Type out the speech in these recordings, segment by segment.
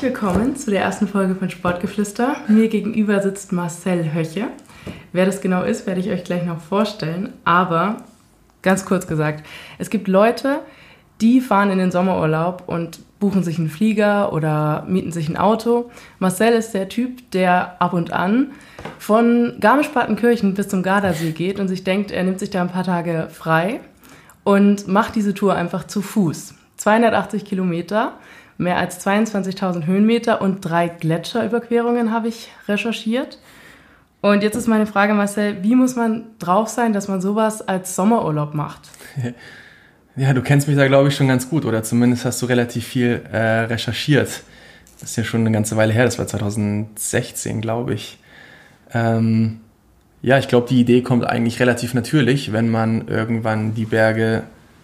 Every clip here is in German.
Herzlich willkommen zu der ersten Folge von Sportgeflüster. Mir gegenüber sitzt Marcel Höche. Wer das genau ist, werde ich euch gleich noch vorstellen. Aber ganz kurz gesagt, es gibt Leute, die fahren in den Sommerurlaub und buchen sich einen Flieger oder mieten sich ein Auto. Marcel ist der Typ, der ab und an von Garmisch-Partenkirchen bis zum Gardasee geht und sich denkt, er nimmt sich da ein paar Tage frei und macht diese Tour einfach zu Fuß. 280 Kilometer, mehr als 22.000 Höhenmeter und drei Gletscherüberquerungen habe ich recherchiert. Und jetzt ist meine Frage, Marcel, wie muss man drauf sein, dass man sowas als Sommerurlaub macht? Ja, du kennst mich da, glaube ich, schon ganz gut oder zumindest hast du relativ viel äh, recherchiert. Das ist ja schon eine ganze Weile her, das war 2016, glaube ich. Ähm, ja, ich glaube, die Idee kommt eigentlich relativ natürlich, wenn man irgendwann die Berge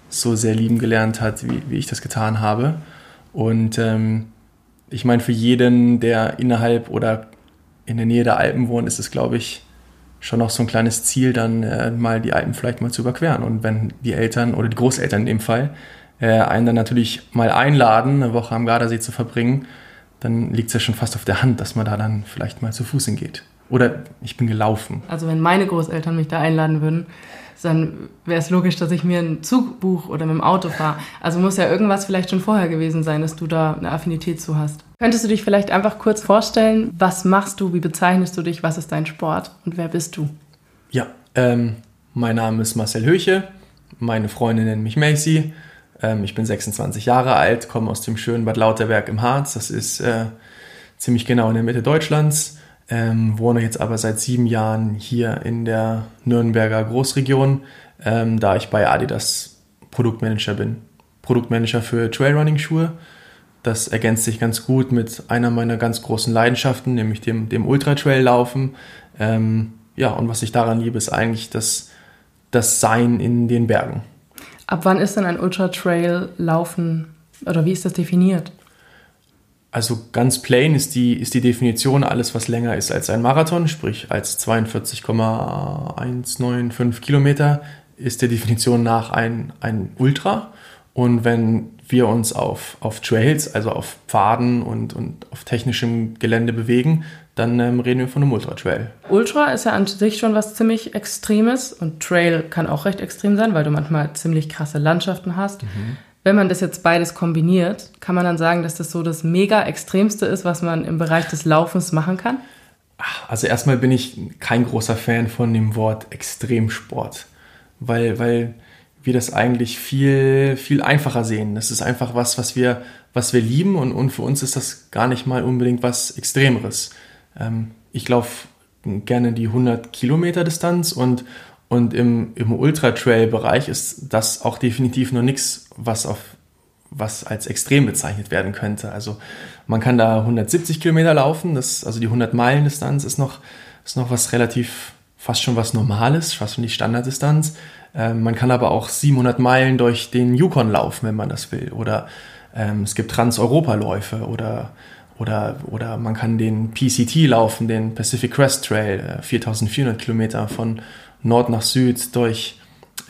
so sehr lieben gelernt hat, wie, wie ich das getan habe. Und ähm, ich meine, für jeden, der innerhalb oder in der Nähe der Alpen wohnt, ist es, glaube ich, schon auch so ein kleines Ziel, dann äh, mal die Alpen vielleicht mal zu überqueren. Und wenn die Eltern oder die Großeltern in dem Fall äh, einen dann natürlich mal einladen, eine Woche am Gardasee zu verbringen, dann liegt es ja schon fast auf der Hand, dass man da dann vielleicht mal zu Fuß hingeht. Oder ich bin gelaufen. Also wenn meine Großeltern mich da einladen würden, dann wäre es logisch, dass ich mir einen Zug buche oder mit dem Auto fahre. Also muss ja irgendwas vielleicht schon vorher gewesen sein, dass du da eine Affinität zu hast. Könntest du dich vielleicht einfach kurz vorstellen, was machst du, wie bezeichnest du dich, was ist dein Sport? Und wer bist du? Ja, ähm, mein Name ist Marcel Höche, meine Freundin nennt mich Macy, ähm, ich bin 26 Jahre alt, komme aus dem schönen Bad Lauterberg im Harz, das ist äh, ziemlich genau in der Mitte Deutschlands ähm, wohne jetzt aber seit sieben Jahren hier in der Nürnberger Großregion, ähm, da ich bei Adidas Produktmanager bin. Produktmanager für Trailrunning-Schuhe. Das ergänzt sich ganz gut mit einer meiner ganz großen Leidenschaften, nämlich dem, dem Ultra-Trail-Laufen. Ähm, ja, und was ich daran liebe, ist eigentlich das, das Sein in den Bergen. Ab wann ist denn ein Ultra-Trail-Laufen oder wie ist das definiert? Also ganz plain ist die, ist die Definition alles, was länger ist als ein Marathon, sprich als 42,195 Kilometer, ist der Definition nach ein, ein Ultra. Und wenn wir uns auf, auf Trails, also auf Pfaden und, und auf technischem Gelände bewegen, dann ähm, reden wir von einem Ultra-Trail. Ultra ist ja an sich schon was ziemlich Extremes und Trail kann auch recht extrem sein, weil du manchmal ziemlich krasse Landschaften hast. Mhm. Wenn man das jetzt beides kombiniert, kann man dann sagen, dass das so das mega Extremste ist, was man im Bereich des Laufens machen kann? Also erstmal bin ich kein großer Fan von dem Wort Extremsport, weil, weil wir das eigentlich viel, viel einfacher sehen. Das ist einfach was, was wir, was wir lieben und, und für uns ist das gar nicht mal unbedingt was Extremeres. Ähm, ich laufe gerne die 100 Kilometer Distanz und, und im, im Ultra-Trail-Bereich ist das auch definitiv noch nichts, was auf was als extrem bezeichnet werden könnte. Also man kann da 170 Kilometer laufen, das, also die 100 Meilen Distanz ist noch, ist noch was relativ, fast schon was Normales, fast schon die Standarddistanz. Ähm, man kann aber auch 700 Meilen durch den Yukon laufen, wenn man das will. Oder ähm, es gibt Trans-Europa-Läufe oder, oder, oder man kann den PCT laufen, den Pacific Crest Trail, 4400 äh, Kilometer von Nord nach Süd durch,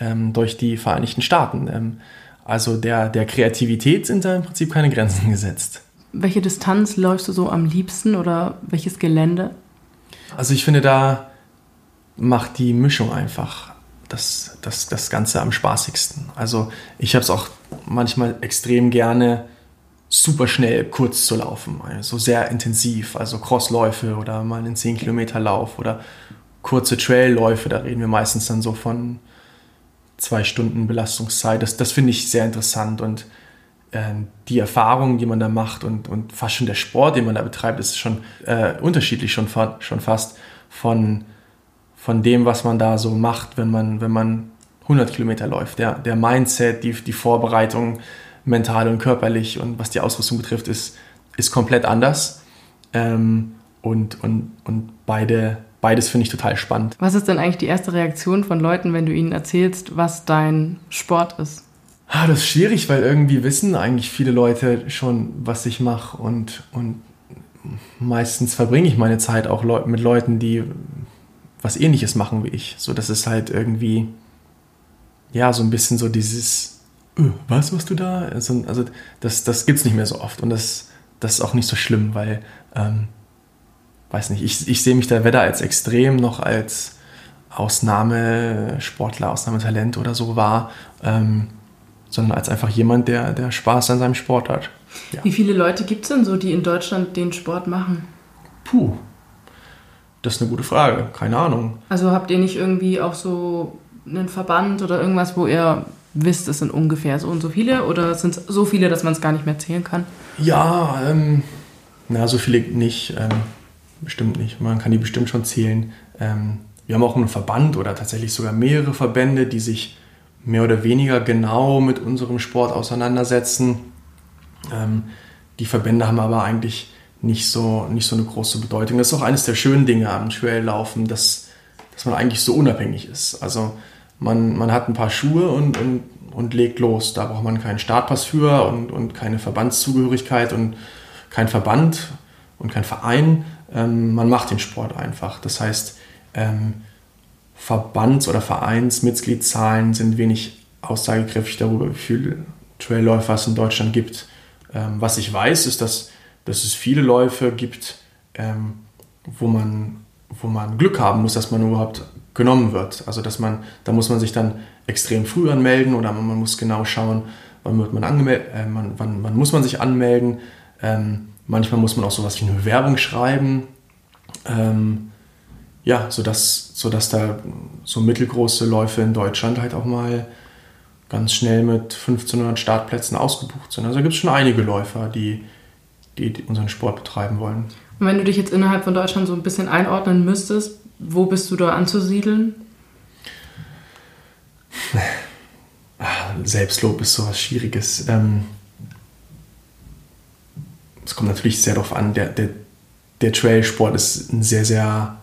ähm, durch die Vereinigten Staaten. Also der, der Kreativität sind da im Prinzip keine Grenzen gesetzt. Welche Distanz läufst du so am liebsten oder welches Gelände? Also ich finde, da macht die Mischung einfach das, das, das Ganze am spaßigsten. Also ich habe es auch manchmal extrem gerne, super schnell kurz zu laufen. Also sehr intensiv, also Crossläufe oder mal einen 10 Kilometer Lauf oder kurze Trailläufe, da reden wir meistens dann so von zwei Stunden Belastungszeit. Das, das finde ich sehr interessant und äh, die Erfahrung, die man da macht und, und fast schon der Sport, den man da betreibt, ist schon äh, unterschiedlich schon, schon fast von, von dem, was man da so macht, wenn man, wenn man 100 Kilometer läuft. Der, der Mindset, die, die Vorbereitung, mental und körperlich und was die Ausrüstung betrifft, ist, ist komplett anders. Ähm, und, und, und beide beides finde ich total spannend. Was ist denn eigentlich die erste Reaktion von Leuten, wenn du ihnen erzählst, was dein Sport ist? Ah, das ist schwierig, weil irgendwie wissen eigentlich viele Leute schon, was ich mache und, und meistens verbringe ich meine Zeit auch mit Leuten, die was ähnliches machen wie ich. So, das ist halt irgendwie, ja, so ein bisschen so dieses, öh, was, was du da? Also, also das, das gibt es nicht mehr so oft und das, das ist auch nicht so schlimm, weil, ähm, weiß nicht, ich, ich sehe mich da weder als extrem noch als Ausnahmesportler, Ausnahmetalent oder so wahr, ähm, sondern als einfach jemand, der, der Spaß an seinem Sport hat. Ja. Wie viele Leute gibt es denn so, die in Deutschland den Sport machen? Puh, das ist eine gute Frage. Keine Ahnung. Also habt ihr nicht irgendwie auch so einen Verband oder irgendwas, wo ihr wisst, es sind ungefähr so und so viele? Oder sind es so viele, dass man es gar nicht mehr zählen kann? Ja, ähm, na, so viele nicht. Ähm, bestimmt nicht. Man kann die bestimmt schon zählen. Ähm, wir haben auch einen Verband oder tatsächlich sogar mehrere Verbände, die sich mehr oder weniger genau mit unserem Sport auseinandersetzen. Ähm, die Verbände haben aber eigentlich nicht so, nicht so eine große Bedeutung. Das ist auch eines der schönen Dinge am Traillaufen, dass, dass man eigentlich so unabhängig ist. Also man, man hat ein paar Schuhe und, und, und legt los. Da braucht man keinen Startpass für und, und keine Verbandszugehörigkeit und kein Verband und kein Verein. Ähm, man macht den Sport einfach. Das heißt, ähm, Verbands- oder Vereinsmitgliedszahlen sind wenig aussagekräftig darüber, wie viele Trailläufer es in Deutschland gibt. Ähm, was ich weiß, ist, dass, dass es viele Läufe gibt, ähm, wo, man, wo man Glück haben muss, dass man überhaupt genommen wird. Also dass man, da muss man sich dann extrem früh anmelden oder man muss genau schauen, wann wird man angemeldet, äh, wann, wann, wann, muss man sich anmelden. Ähm, manchmal muss man auch sowas wie eine Bewerbung schreiben. Ähm, ja, sodass, sodass da so mittelgroße Läufe in Deutschland halt auch mal ganz schnell mit 1500 Startplätzen ausgebucht sind. Also da gibt es schon einige Läufer, die, die unseren Sport betreiben wollen. Und wenn du dich jetzt innerhalb von Deutschland so ein bisschen einordnen müsstest, wo bist du da anzusiedeln? Ah, Selbstlob ist sowas Schwieriges. Ähm, es kommt natürlich sehr darauf an, der, der, der Trailsport ist ein sehr, sehr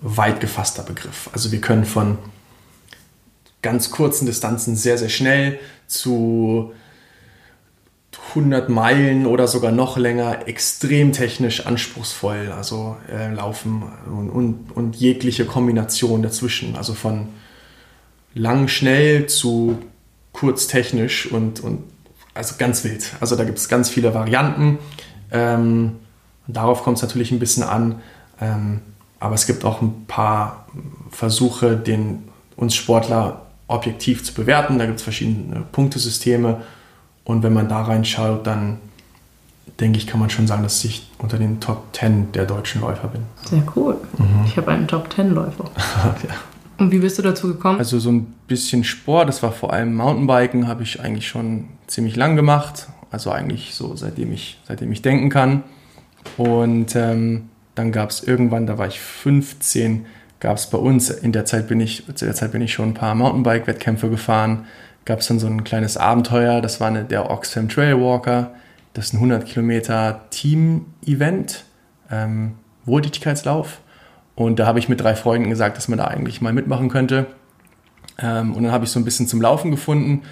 weit gefasster Begriff. Also wir können von ganz kurzen Distanzen sehr, sehr schnell zu 100 Meilen oder sogar noch länger extrem technisch anspruchsvoll, also äh, laufen und, und, und, jegliche Kombination dazwischen, also von lang schnell zu kurz technisch und, und also ganz wild. Also da gibt es ganz viele Varianten. Ähm, darauf kommt es natürlich ein bisschen an. Ähm, aber es gibt auch ein paar Versuche, den, uns Sportler objektiv zu bewerten. Da gibt es verschiedene Punktesysteme und wenn man da reinschaut, dann denke ich, kann man schon sagen, dass ich unter den Top 10 der deutschen Läufer bin. Sehr cool. Mhm. Ich habe einen Top 10 Läufer. ja. Und wie bist du dazu gekommen? Also so ein bisschen Sport, das war vor allem Mountainbiken, habe ich eigentlich schon ziemlich lang gemacht. Also eigentlich so seitdem ich, seitdem ich denken kann. Und ähm, dann gab es irgendwann, da war ich 15, gab es bei uns, in der Zeit bin ich, zu der Zeit bin ich schon ein paar Mountainbike-Wettkämpfe gefahren gab es dann so ein kleines Abenteuer, das war eine, der Oxfam Trail Walker. Das ist ein 100 Kilometer Team-Event, ähm, Wohltätigkeitslauf. Und da habe ich mit drei Freunden gesagt, dass man da eigentlich mal mitmachen könnte. Ähm, und dann habe ich so ein bisschen zum Laufen gefunden,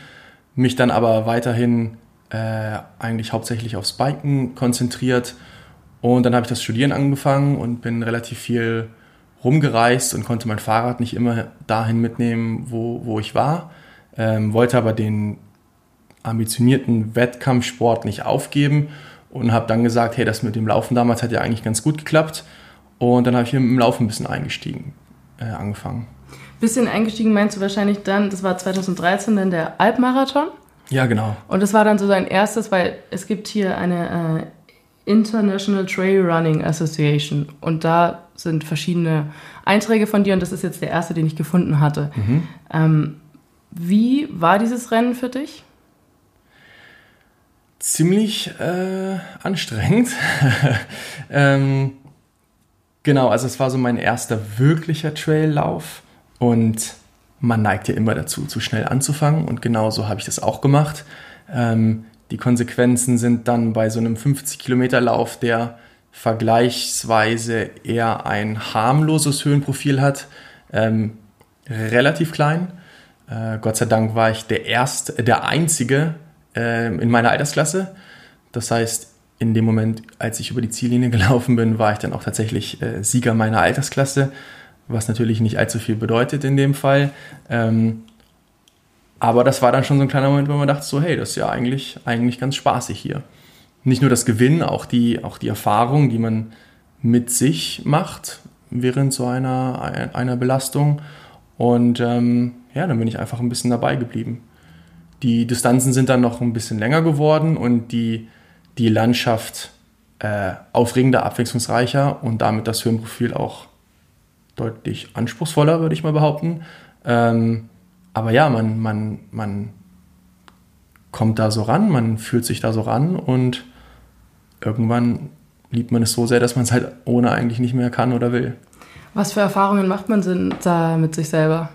mich dann aber weiterhin äh, eigentlich hauptsächlich aufs Biken konzentriert. Und dann habe ich das Studieren angefangen und bin relativ viel rumgereist und konnte mein Fahrrad nicht immer dahin mitnehmen, wo, wo ich war ähm, wollte aber den ambitionierten Wettkampfsport nicht aufgeben und habe dann gesagt, hey, das mit dem Laufen damals hat ja eigentlich ganz gut geklappt. Und dann habe ich hier mit dem Laufen ein bisschen eingestiegen, äh, angefangen. Bisschen eingestiegen meinst du wahrscheinlich dann, das war 2013 dann der Alpmarathon? Ja, genau. Und das war dann so dein erstes, weil es gibt hier eine äh, International Trail Running Association und da sind verschiedene Einträge von dir und das ist jetzt der erste, den ich gefunden hatte. Mhm. Ähm, wie war dieses Rennen für dich? Ziemlich äh, anstrengend. ähm, genau, also es war so mein erster wirklicher Traillauf und man neigt ja immer dazu, zu schnell anzufangen und genauso habe ich das auch gemacht. Ähm, die Konsequenzen sind dann bei so einem 50 Kilometer Lauf, der vergleichsweise eher ein harmloses Höhenprofil hat, ähm, relativ klein. Äh, Gott sei Dank war ich der erste, der einzige äh, in meiner Altersklasse. Das heißt, in dem Moment, als ich über die Ziellinie gelaufen bin, war ich dann auch tatsächlich äh, Sieger meiner Altersklasse, was natürlich nicht allzu viel bedeutet in dem Fall. Ähm, aber das war dann schon so ein kleiner Moment, wo man dachte so, hey, das ist ja eigentlich, eigentlich ganz spaßig hier. nicht nur das Gewinnen, auch die, auch die Erfahrung, die man mit sich macht während so einer, einer Belastung. Und ähm, ja, dann bin ich einfach ein bisschen dabei geblieben. Die Distanzen sind dann noch ein bisschen länger geworden und die, die Landschaft äh, aufregender, abwechslungsreicher und damit das Höhenprofil auch deutlich anspruchsvoller, würde ich mal behaupten. Ähm, aber ja, man, man, man kommt da so ran, man fühlt sich da so ran und irgendwann liebt man es so sehr, dass man es halt ohne eigentlich nicht mehr kann oder will. Was für Erfahrungen macht man denn da mit sich selber?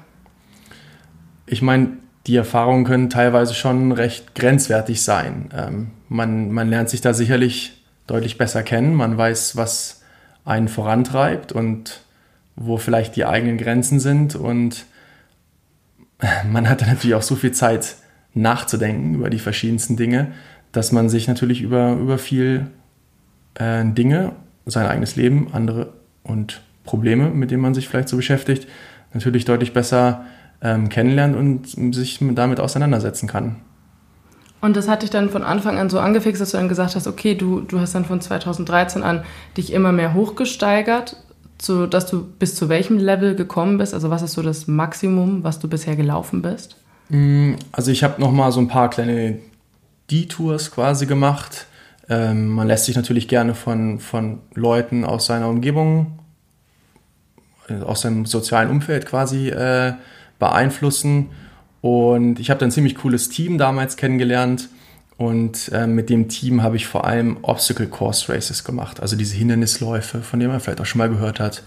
Ich meine, die Erfahrungen können teilweise schon recht grenzwertig sein. Ähm, man, man lernt sich da sicherlich deutlich besser kennen. Man weiß, was einen vorantreibt und wo vielleicht die eigenen Grenzen sind. Und man hat dann natürlich auch so viel Zeit nachzudenken über die verschiedensten Dinge, dass man sich natürlich über, über viel äh, Dinge, sein eigenes Leben, andere und Probleme, mit denen man sich vielleicht so beschäftigt, natürlich deutlich besser ähm, kennenlernt und sich damit auseinandersetzen kann. Und das hat dich dann von Anfang an so angefixt, dass du dann gesagt hast, okay, du, du hast dann von 2013 an dich immer mehr hochgesteigert, so dass du bis zu welchem Level gekommen bist? Also was ist so das Maximum, was du bisher gelaufen bist? Mm, also ich habe noch mal so ein paar kleine Detours quasi gemacht. Ähm, man lässt sich natürlich gerne von, von Leuten aus seiner Umgebung, aus seinem sozialen Umfeld quasi äh, beeinflussen. Und ich habe dann ein ziemlich cooles Team damals kennengelernt. Und äh, mit dem Team habe ich vor allem Obstacle Course Races gemacht, also diese Hindernisläufe, von denen man vielleicht auch schon mal gehört hat.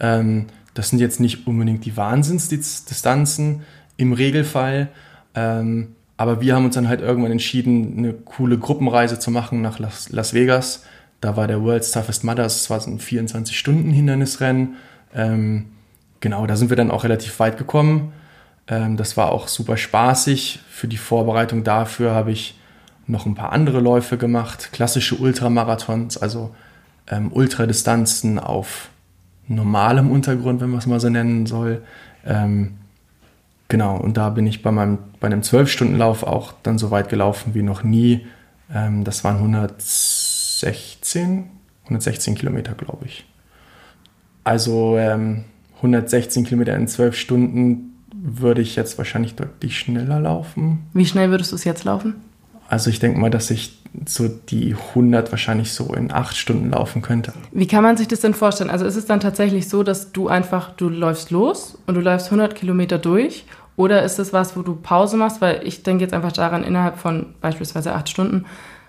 Ähm, das sind jetzt nicht unbedingt die Wahnsinnsdistanzen im Regelfall, ähm, aber wir haben uns dann halt irgendwann entschieden, eine coole Gruppenreise zu machen nach Las, Las Vegas. Da war der World's Toughest Mothers, das war so ein 24-Stunden-Hindernisrennen. Ähm, genau, da sind wir dann auch relativ weit gekommen. Ähm, das war auch super spaßig. Für die Vorbereitung dafür habe ich noch ein paar andere Läufe gemacht, klassische Ultramarathons, also ähm, Ultradistanzen auf normalem Untergrund, wenn man es mal so nennen soll. Ähm, genau, und da bin ich bei, meinem, bei einem 12-Stunden-Lauf auch dann so weit gelaufen wie noch nie. Ähm, das waren 116, 116 Kilometer, glaube ich. Also 116 ähm, Kilometer in 12 Stunden würde ich jetzt wahrscheinlich deutlich schneller laufen. Wie schnell würdest du es jetzt laufen? Also ich denke mal, dass ich so die 100 wahrscheinlich so in acht Stunden laufen könnte. Wie kann man sich das denn vorstellen? Also ist es dann tatsächlich so, dass du einfach, du läufst los und du läufst 100 Kilometer durch? Oder ist es was, wo du Pause machst? Weil ich denke jetzt einfach daran, innerhalb von beispielsweise acht Stunden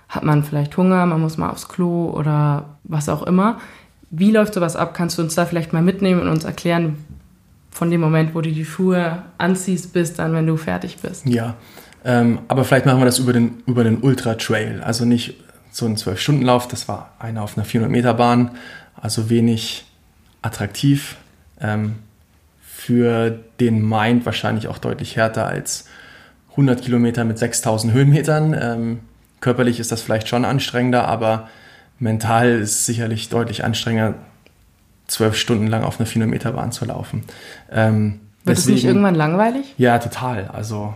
hat man vielleicht Hunger, man muss mal aufs Klo oder was auch immer. Wie läuft sowas ab? Kannst du uns da vielleicht mal mitnehmen und uns erklären, von dem Moment, wo du die Schuhe anziehst, bis dann, wenn du fertig bist? Ja, ähm, aber vielleicht machen wir das über den, über den Ultra Trail. Also nicht so ein 12-Stunden-Lauf, das war einer auf einer 400-Meter-Bahn, also wenig attraktiv. Ähm, für den Mind wahrscheinlich auch deutlich härter als 100 Kilometer mit 6000 Höhenmetern. Ähm, körperlich ist das vielleicht schon anstrengender, aber mental ist es sicherlich deutlich anstrengender, zwölf Stunden lang auf einer 400-Meter-Bahn zu laufen. Ähm, Wird es nicht irgendwann langweilig? Ja, total. Also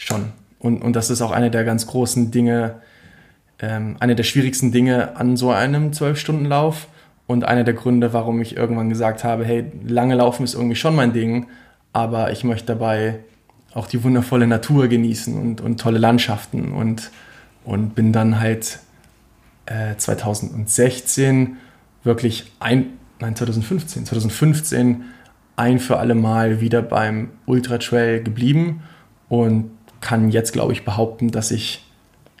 schon. Und, und das ist auch eine der ganz großen Dinge, ähm, eine der schwierigsten Dinge an so einem 12-Stunden-Lauf und einer der Gründe, warum ich irgendwann gesagt habe, hey, lange laufen ist irgendwie schon mein Ding, aber ich möchte dabei auch die wundervolle Natur genießen und, und tolle Landschaften und, und bin dann halt äh, 2016 wirklich ein, nein, 2015, 2015 ein für alle Mal wieder beim Ultra Trail geblieben und kann jetzt, glaube ich, behaupten, dass ich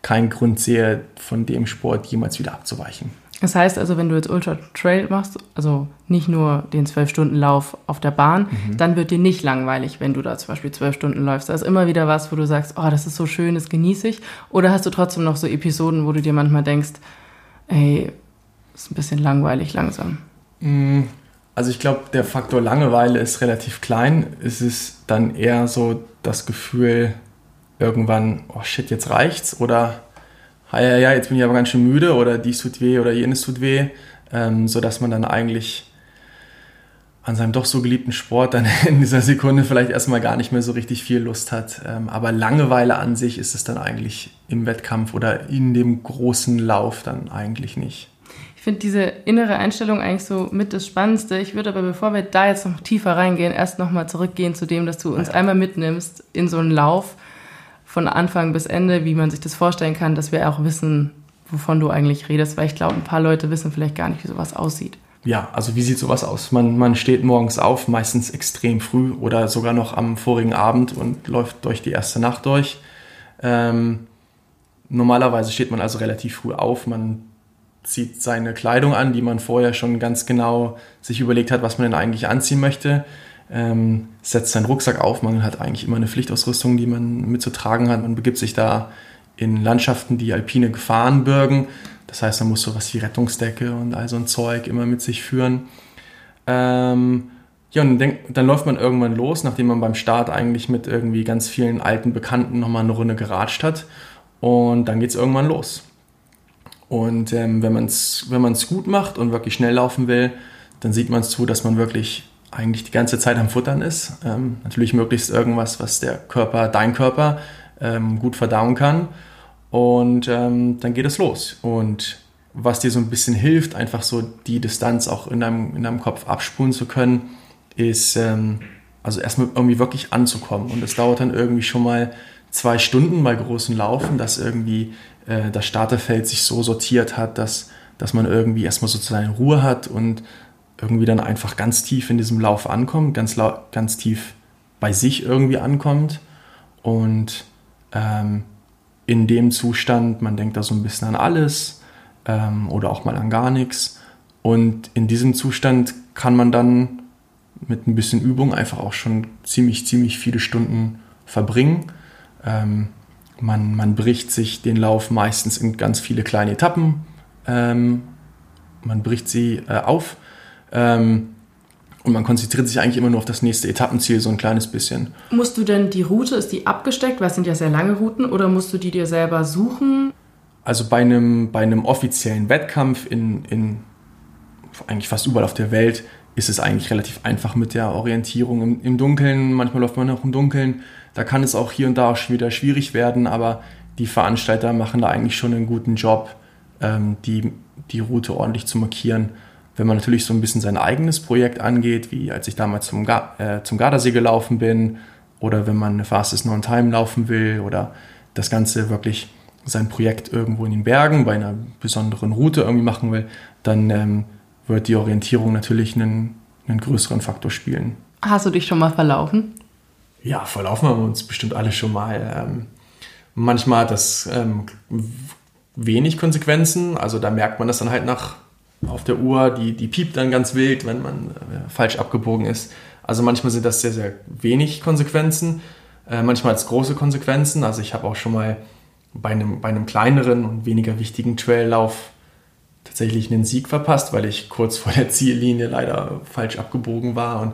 keinen Grund sehe, von dem Sport jemals wieder abzuweichen. Das heißt also, wenn du jetzt Ultra Trail machst, also nicht nur den 12-Stunden-Lauf auf der Bahn, mhm. dann wird dir nicht langweilig, wenn du da zum Beispiel 12 Stunden läufst. Da ist immer wieder was, wo du sagst, oh, das ist so schön, das genieße ich. Oder hast du trotzdem noch so Episoden, wo du dir manchmal denkst, ey, ist ein bisschen langweilig langsam? Mm, also ich glaube, der Faktor Langeweile ist relativ klein. Es ist dann eher so das Gefühl, irgendwann, oh shit, jetzt reicht's oder ja, ja, jetzt bin ich aber ganz schön müde oder dies tut weh oder jenes tut weh, ähm, sodass man dann eigentlich an seinem doch so geliebten Sport dann in dieser Sekunde vielleicht erstmal gar nicht mehr so richtig viel Lust hat. Ähm, aber Langeweile an sich ist es dann eigentlich im Wettkampf oder in dem großen Lauf dann eigentlich nicht. Ich finde diese innere Einstellung eigentlich so mit das Spannendste. Ich würde aber, bevor wir da jetzt noch tiefer reingehen, erst nochmal zurückgehen zu dem, dass du uns ja. einmal mitnimmst in so einen Lauf von Anfang bis Ende, wie man sich das vorstellen kann, dass wir auch wissen, wovon du eigentlich redest, weil ich glaube, ein paar Leute wissen vielleicht gar nicht, wie sowas aussieht ja, also wie sieht sowas aus? Man, man steht morgens auf, meistens extrem früh oder sogar noch am vorigen Abend und läuft durch die erste Nacht durch. Ähm, normalerweise steht man also relativ früh auf. Man zieht seine Kleidung an, die man vorher schon ganz genau sich überlegt hat, was man denn eigentlich anziehen möchte. Ähm, setzt seinen Rucksack auf. Man hat eigentlich immer eine Pflichtausrüstung, die man mitzutragen hat. Man begibt sich da in Landschaften, die alpine Gefahren birgen. Das heißt, man muss sowas wie Rettungsdecke und all so ein Zeug immer mit sich führen. Ähm, ja, und dann, dann, läuft man irgendwann los, nachdem man beim Start eigentlich mit irgendwie ganz vielen alten Bekannten nochmal eine Runde geratscht hat. Und dann geht es irgendwann los. Und ähm, wenn man es wenn man's gut macht und wirklich schnell laufen will, dann sieht man es zu, dass man wirklich eigentlich die ganze Zeit am Futtern ist. Ähm, natürlich möglichst irgendwas, was der Körper, dein Körper, ähm, gut verdauen kann. Und ähm, dann geht es los. Und was dir so ein bisschen hilft, einfach so die Distanz auch in deinem, in deinem Kopf abspulen zu können, ist ähm, also erstmal irgendwie wirklich anzukommen. Und es dauert dann irgendwie schon mal zwei Stunden bei großen Laufen, dass irgendwie äh, das Starterfeld sich so sortiert hat, dass, dass man irgendwie erstmal sozusagen Ruhe hat und irgendwie dann einfach ganz tief in diesem Lauf ankommt, ganz, ganz tief bei sich irgendwie ankommt. Und ähm, in dem Zustand, man denkt da so ein bisschen an alles ähm, oder auch mal an gar nichts. Und in diesem Zustand kann man dann mit ein bisschen Übung einfach auch schon ziemlich, ziemlich viele Stunden verbringen. Ähm, man, man bricht sich den Lauf meistens in ganz viele kleine Etappen. Ähm, man bricht sie äh, auf. Ähm, und man konzentriert sich eigentlich immer nur auf das nächste Etappenziel, so ein kleines bisschen. Musst du denn die Route, ist die abgesteckt, weil es sind ja sehr lange Routen, oder musst du die dir selber suchen? Also bei einem, bei einem offiziellen Wettkampf in, in eigentlich fast überall auf der Welt ist es eigentlich relativ einfach mit der Orientierung im, im Dunkeln. Manchmal läuft man auch im Dunkeln. Da kann es auch hier und da auch wieder schwierig werden, aber die Veranstalter machen da eigentlich schon einen guten Job, ähm, die, die Route ordentlich zu markieren. Wenn man natürlich so ein bisschen sein eigenes Projekt angeht, wie als ich damals zum, äh, zum Gardasee gelaufen bin, oder wenn man eine Fastest Non Time laufen will, oder das Ganze wirklich sein Projekt irgendwo in den Bergen bei einer besonderen Route irgendwie machen will, dann ähm, wird die Orientierung natürlich einen, einen größeren Faktor spielen. Hast du dich schon mal verlaufen? Ja, verlaufen haben wir uns bestimmt alle schon mal. Ähm, manchmal hat das ähm, wenig Konsequenzen, also da merkt man das dann halt nach auf der Uhr, die, die piept dann ganz wild, wenn man äh, falsch abgebogen ist. Also manchmal sind das sehr, sehr wenig Konsequenzen, äh, manchmal als große Konsequenzen. Also ich habe auch schon mal bei einem, bei einem kleineren und weniger wichtigen Traillauf tatsächlich einen Sieg verpasst, weil ich kurz vor der Ziellinie leider falsch abgebogen war und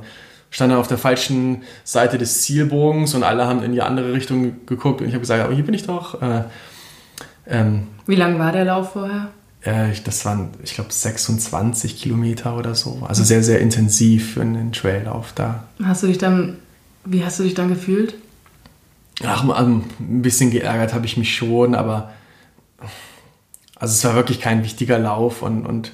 stand dann auf der falschen Seite des Zielbogens und alle haben in die andere Richtung geguckt und ich habe gesagt, aber hier bin ich doch. Äh, ähm, Wie lang war der Lauf vorher? Äh, das waren, ich glaube, 26 Kilometer oder so. Also sehr, sehr intensiv für einen Traillauf da. Hast du dich dann, wie hast du dich dann gefühlt? Ach, ein bisschen geärgert habe ich mich schon, aber also es war wirklich kein wichtiger Lauf und, und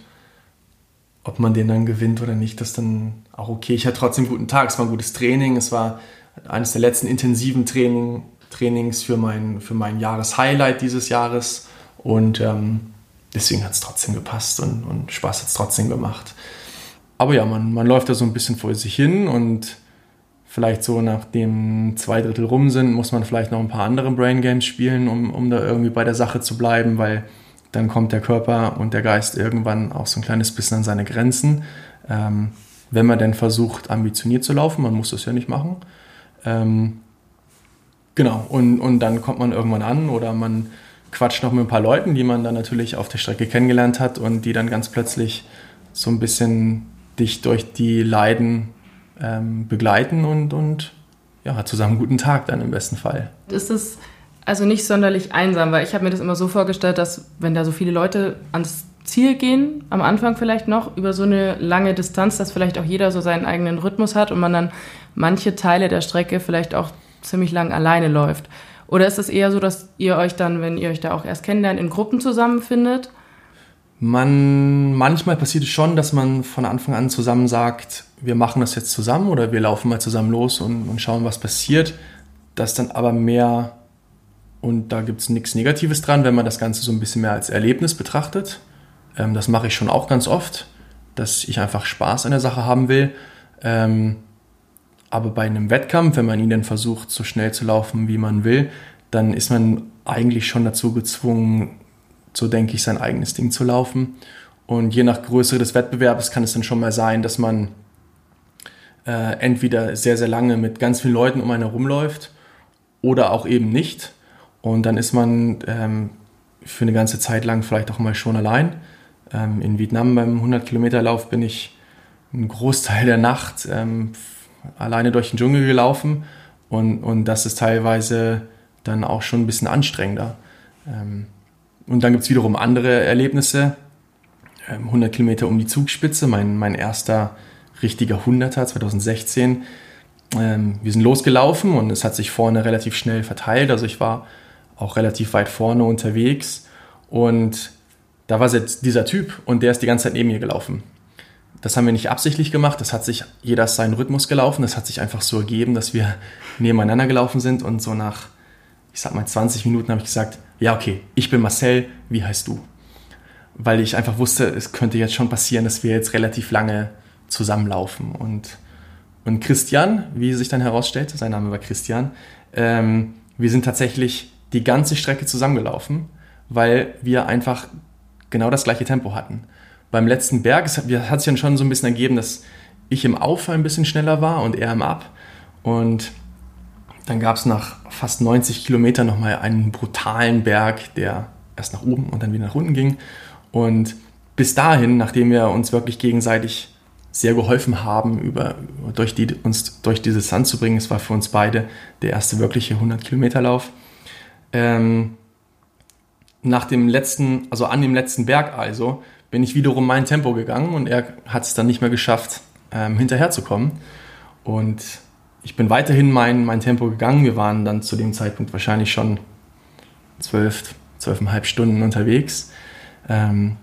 ob man den dann gewinnt oder nicht, das ist dann auch okay. Ich hatte trotzdem einen guten Tag, es war ein gutes Training, es war eines der letzten intensiven Training, Trainings für mein, für mein Jahreshighlight dieses Jahres und ähm, deswegen hat es trotzdem gepasst und, und Spaß hat es trotzdem gemacht. Aber ja, man, man läuft da so ein bisschen vor sich hin und vielleicht so nachdem zwei Drittel rum sind, muss man vielleicht noch ein paar andere Brain Games spielen, um, um da irgendwie bei der Sache zu bleiben, weil dann kommt der Körper und der Geist irgendwann auch so ein kleines bisschen an seine Grenzen. Ähm, wenn man denn versucht, ambitioniert zu laufen, man muss das ja nicht machen. Ähm, genau, und, und dann kommt man irgendwann an oder man quatscht noch mit ein paar Leuten, die man dann natürlich auf der Strecke kennengelernt hat und die dann ganz plötzlich so ein bisschen dich durch die Leiden ähm, begleiten und, und ja, zusammen einen guten Tag dann im besten Fall. Ist es also nicht sonderlich einsam, weil ich habe mir das immer so vorgestellt, dass wenn da so viele Leute ans Ziel gehen, am Anfang vielleicht noch, über so eine lange Distanz, dass vielleicht auch jeder so seinen eigenen Rhythmus hat und man dann manche Teile der Strecke vielleicht auch ziemlich lang alleine läuft. Oder ist es eher so, dass ihr euch dann, wenn ihr euch da auch erst kennenlernt, in Gruppen zusammenfindet? Man, manchmal passiert es schon, dass man von Anfang an zusammen sagt, wir machen das jetzt zusammen oder wir laufen mal zusammen los und, und schauen, was passiert. Das dann aber mehr, und da gibt es nichts Negatives dran, wenn man das Ganze so ein bisschen mehr als Erlebnis betrachtet. Ähm, das mache ich schon auch ganz oft, dass ich einfach Spaß an der Sache haben will. Ähm, aber bei einem Wettkampf, wenn man ihn dann versucht, so schnell zu laufen, wie man will, dann ist man eigentlich schon dazu gezwungen, so denke ich, sein eigenes Ding zu laufen. Und je nach Größe des Wettbewerbs kann es dann schon mal sein, dass man äh, entweder sehr, sehr lange mit ganz vielen Leuten um einen herumläuft oder auch eben nicht. Und dann ist man ähm, für eine ganze Zeit lang vielleicht auch mal schon allein. Ähm, in Vietnam beim 100-Kilometer-Lauf bin ich einen Großteil der Nacht ähm, alleine durch den Dschungel gelaufen und, und das ist teilweise dann auch schon ein bisschen anstrengender. Ähm, und dann gibt es wiederum andere Erlebnisse. 100 ähm, Kilometer um die Zugspitze, mein, mein erster richtiger 100er 2016. Ähm, wir sind losgelaufen und es hat sich vorne relativ schnell verteilt. Also ich war auch relativ weit vorne unterwegs und da war jetzt dieser Typ und der ist die ganze Zeit neben mir gelaufen. Das haben wir nicht absichtlich gemacht, das hat sich jeder seinen Rhythmus gelaufen, das hat sich einfach so ergeben, dass wir nebeneinander gelaufen sind und so nach, ich sag mal, 20 Minuten habe ich gesagt, ja, okay, ich bin Marcel, wie heißt du? Weil ich einfach wusste, es könnte jetzt schon passieren, dass wir jetzt relativ lange zusammenlaufen. Und, und Christian, wie sich dann herausstellte, sein Name war Christian, ähm, wir sind tatsächlich die ganze Strecke zusammengelaufen, weil wir einfach genau das gleiche Tempo hatten beim letzten Berg, es hat, sich dann schon so ein bisschen ergeben, dass ich im Auf ein bisschen schneller war und er im Ab. Und dann gab es nach fast 90 Kilometern nochmal einen brutalen Berg, der erst nach oben und dann wieder nach unten ging. Und bis dahin, nachdem wir uns wirklich gegenseitig sehr geholfen haben, über, durch die, uns durch die Distanz zu bringen, es war für uns beide der erste wirkliche 100 Kilometer Lauf. Ähm, nach dem letzten, also an dem letzten Berg also, bin ich wiederum mein Tempo gegangen und er hat es dann nicht mehr geschafft, ähm, hinterherzukommen. Und ich bin weiterhin mein, mein Tempo gegangen. Wir waren dann zu dem Zeitpunkt wahrscheinlich schon zwölf, zwölfeinhalb Stunden unterwegs. Ähm,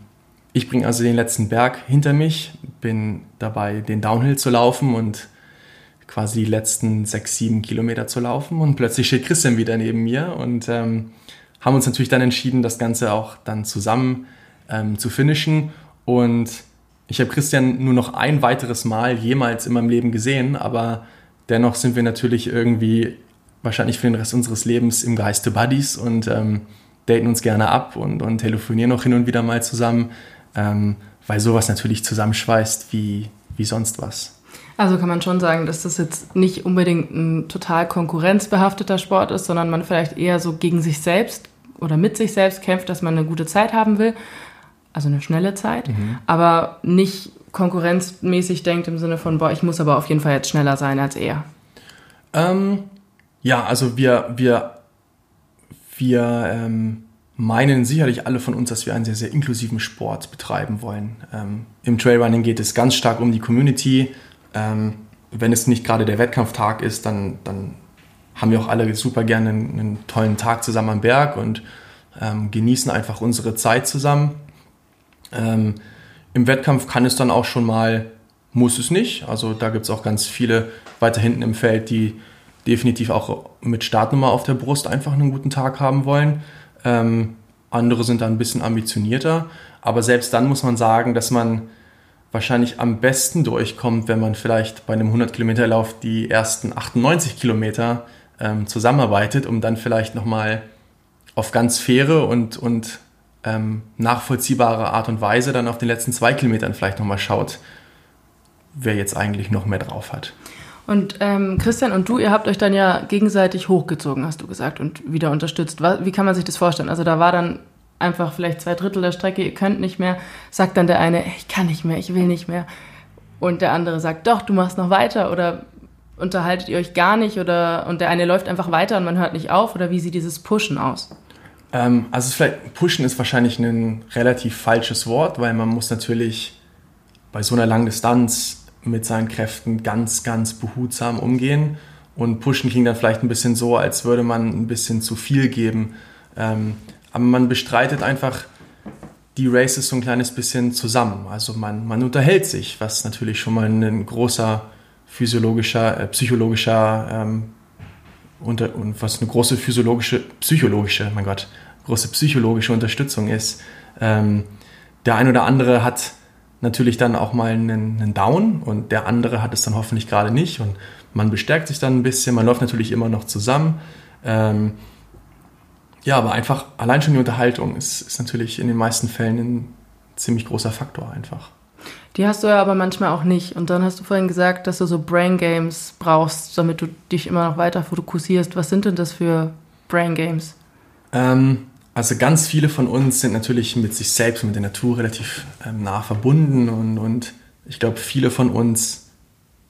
ich bringe also den letzten Berg hinter mich, bin dabei, den Downhill zu laufen und quasi die letzten sechs, sieben Kilometer zu laufen. Und plötzlich steht Christian wieder neben mir und ähm, haben uns natürlich dann entschieden, das Ganze auch dann zusammen ähm, zu finishen. Und ich habe Christian nur noch ein weiteres Mal jemals in meinem Leben gesehen, aber dennoch sind wir natürlich irgendwie wahrscheinlich für den Rest unseres Lebens im Geiste Buddies und ähm, daten uns gerne ab und, und telefonieren auch hin und wieder mal zusammen, ähm, weil sowas natürlich zusammenschweißt wie, wie sonst was. Also kann man schon sagen, dass das jetzt nicht unbedingt ein total konkurrenzbehafteter Sport ist, sondern man vielleicht eher so gegen sich selbst oder mit sich selbst kämpft, dass man eine gute Zeit haben will also eine schnelle Zeit, mhm. aber nicht konkurrenzmäßig denkt im Sinne von, boah, ich muss aber auf jeden Fall jetzt schneller sein als er. Ähm, ja, also wir, wir, wir ähm, meinen sicherlich alle von uns, dass wir einen sehr, sehr inklusiven Sport betreiben wollen. Ähm, Im Trailrunning geht es ganz stark um die Community. Ähm, wenn es nicht gerade der Wettkampftag ist, dann, dann haben wir auch alle super gerne einen, einen tollen Tag zusammen am Berg und ähm, genießen einfach unsere Zeit zusammen. Ähm, Im Wettkampf kann es dann auch schon mal, muss es nicht. Also da gibt es auch ganz viele weiter hinten im Feld, die definitiv auch mit Startnummer auf der Brust einfach einen guten Tag haben wollen. Ähm, andere sind da ein bisschen ambitionierter. Aber selbst dann muss man sagen, dass man wahrscheinlich am besten durchkommt, wenn man vielleicht bei einem 100 Kilometer Lauf die ersten 98 Kilometer ähm, zusammenarbeitet, um dann vielleicht nochmal auf ganz faire und, und ähm, nachvollziehbare Art und Weise dann auf den letzten zwei Kilometern vielleicht nochmal schaut, wer jetzt eigentlich noch mehr drauf hat. Und ähm, Christian und du, ihr habt euch dann ja gegenseitig hochgezogen, hast du gesagt, und wieder unterstützt. Wie kann man sich das vorstellen? Also da war dann einfach vielleicht zwei Drittel der Strecke, ihr könnt nicht mehr, sagt dann der eine, ich kann nicht mehr, ich will nicht mehr. Und der andere sagt, doch, du machst noch weiter oder unterhaltet ihr euch gar nicht oder und der eine läuft einfach weiter und man hört nicht auf oder wie sieht dieses Pushen aus? Ähm, also vielleicht pushen ist wahrscheinlich ein relativ falsches Wort, weil man muss natürlich bei so einer langen Distanz mit seinen Kräften ganz, ganz behutsam umgehen. Und pushen klingt dann vielleicht ein bisschen so, als würde man ein bisschen zu viel geben. Ähm, aber man bestreitet einfach die Races so ein kleines bisschen zusammen. Also man, man unterhält sich, was natürlich schon mal ein großer physiologischer, äh, psychologischer ähm, unter, und was eine große physiologische, psychologische, mein Gott, große psychologische Unterstützung ist. Ähm, der ein oder andere hat natürlich dann auch mal einen, einen Down und der andere hat es dann hoffentlich gerade nicht und man bestärkt sich dann ein bisschen, man läuft natürlich immer noch zusammen. Ähm, ja, aber einfach allein schon die Unterhaltung ist, ist natürlich in den meisten Fällen ein ziemlich großer Faktor einfach. Die hast du ja aber manchmal auch nicht. Und dann hast du vorhin gesagt, dass du so Brain Games brauchst, damit du dich immer noch weiter fokussierst. Was sind denn das für Brain Games? Ähm, also ganz viele von uns sind natürlich mit sich selbst, mit der Natur relativ ähm, nah verbunden und, und ich glaube, viele von uns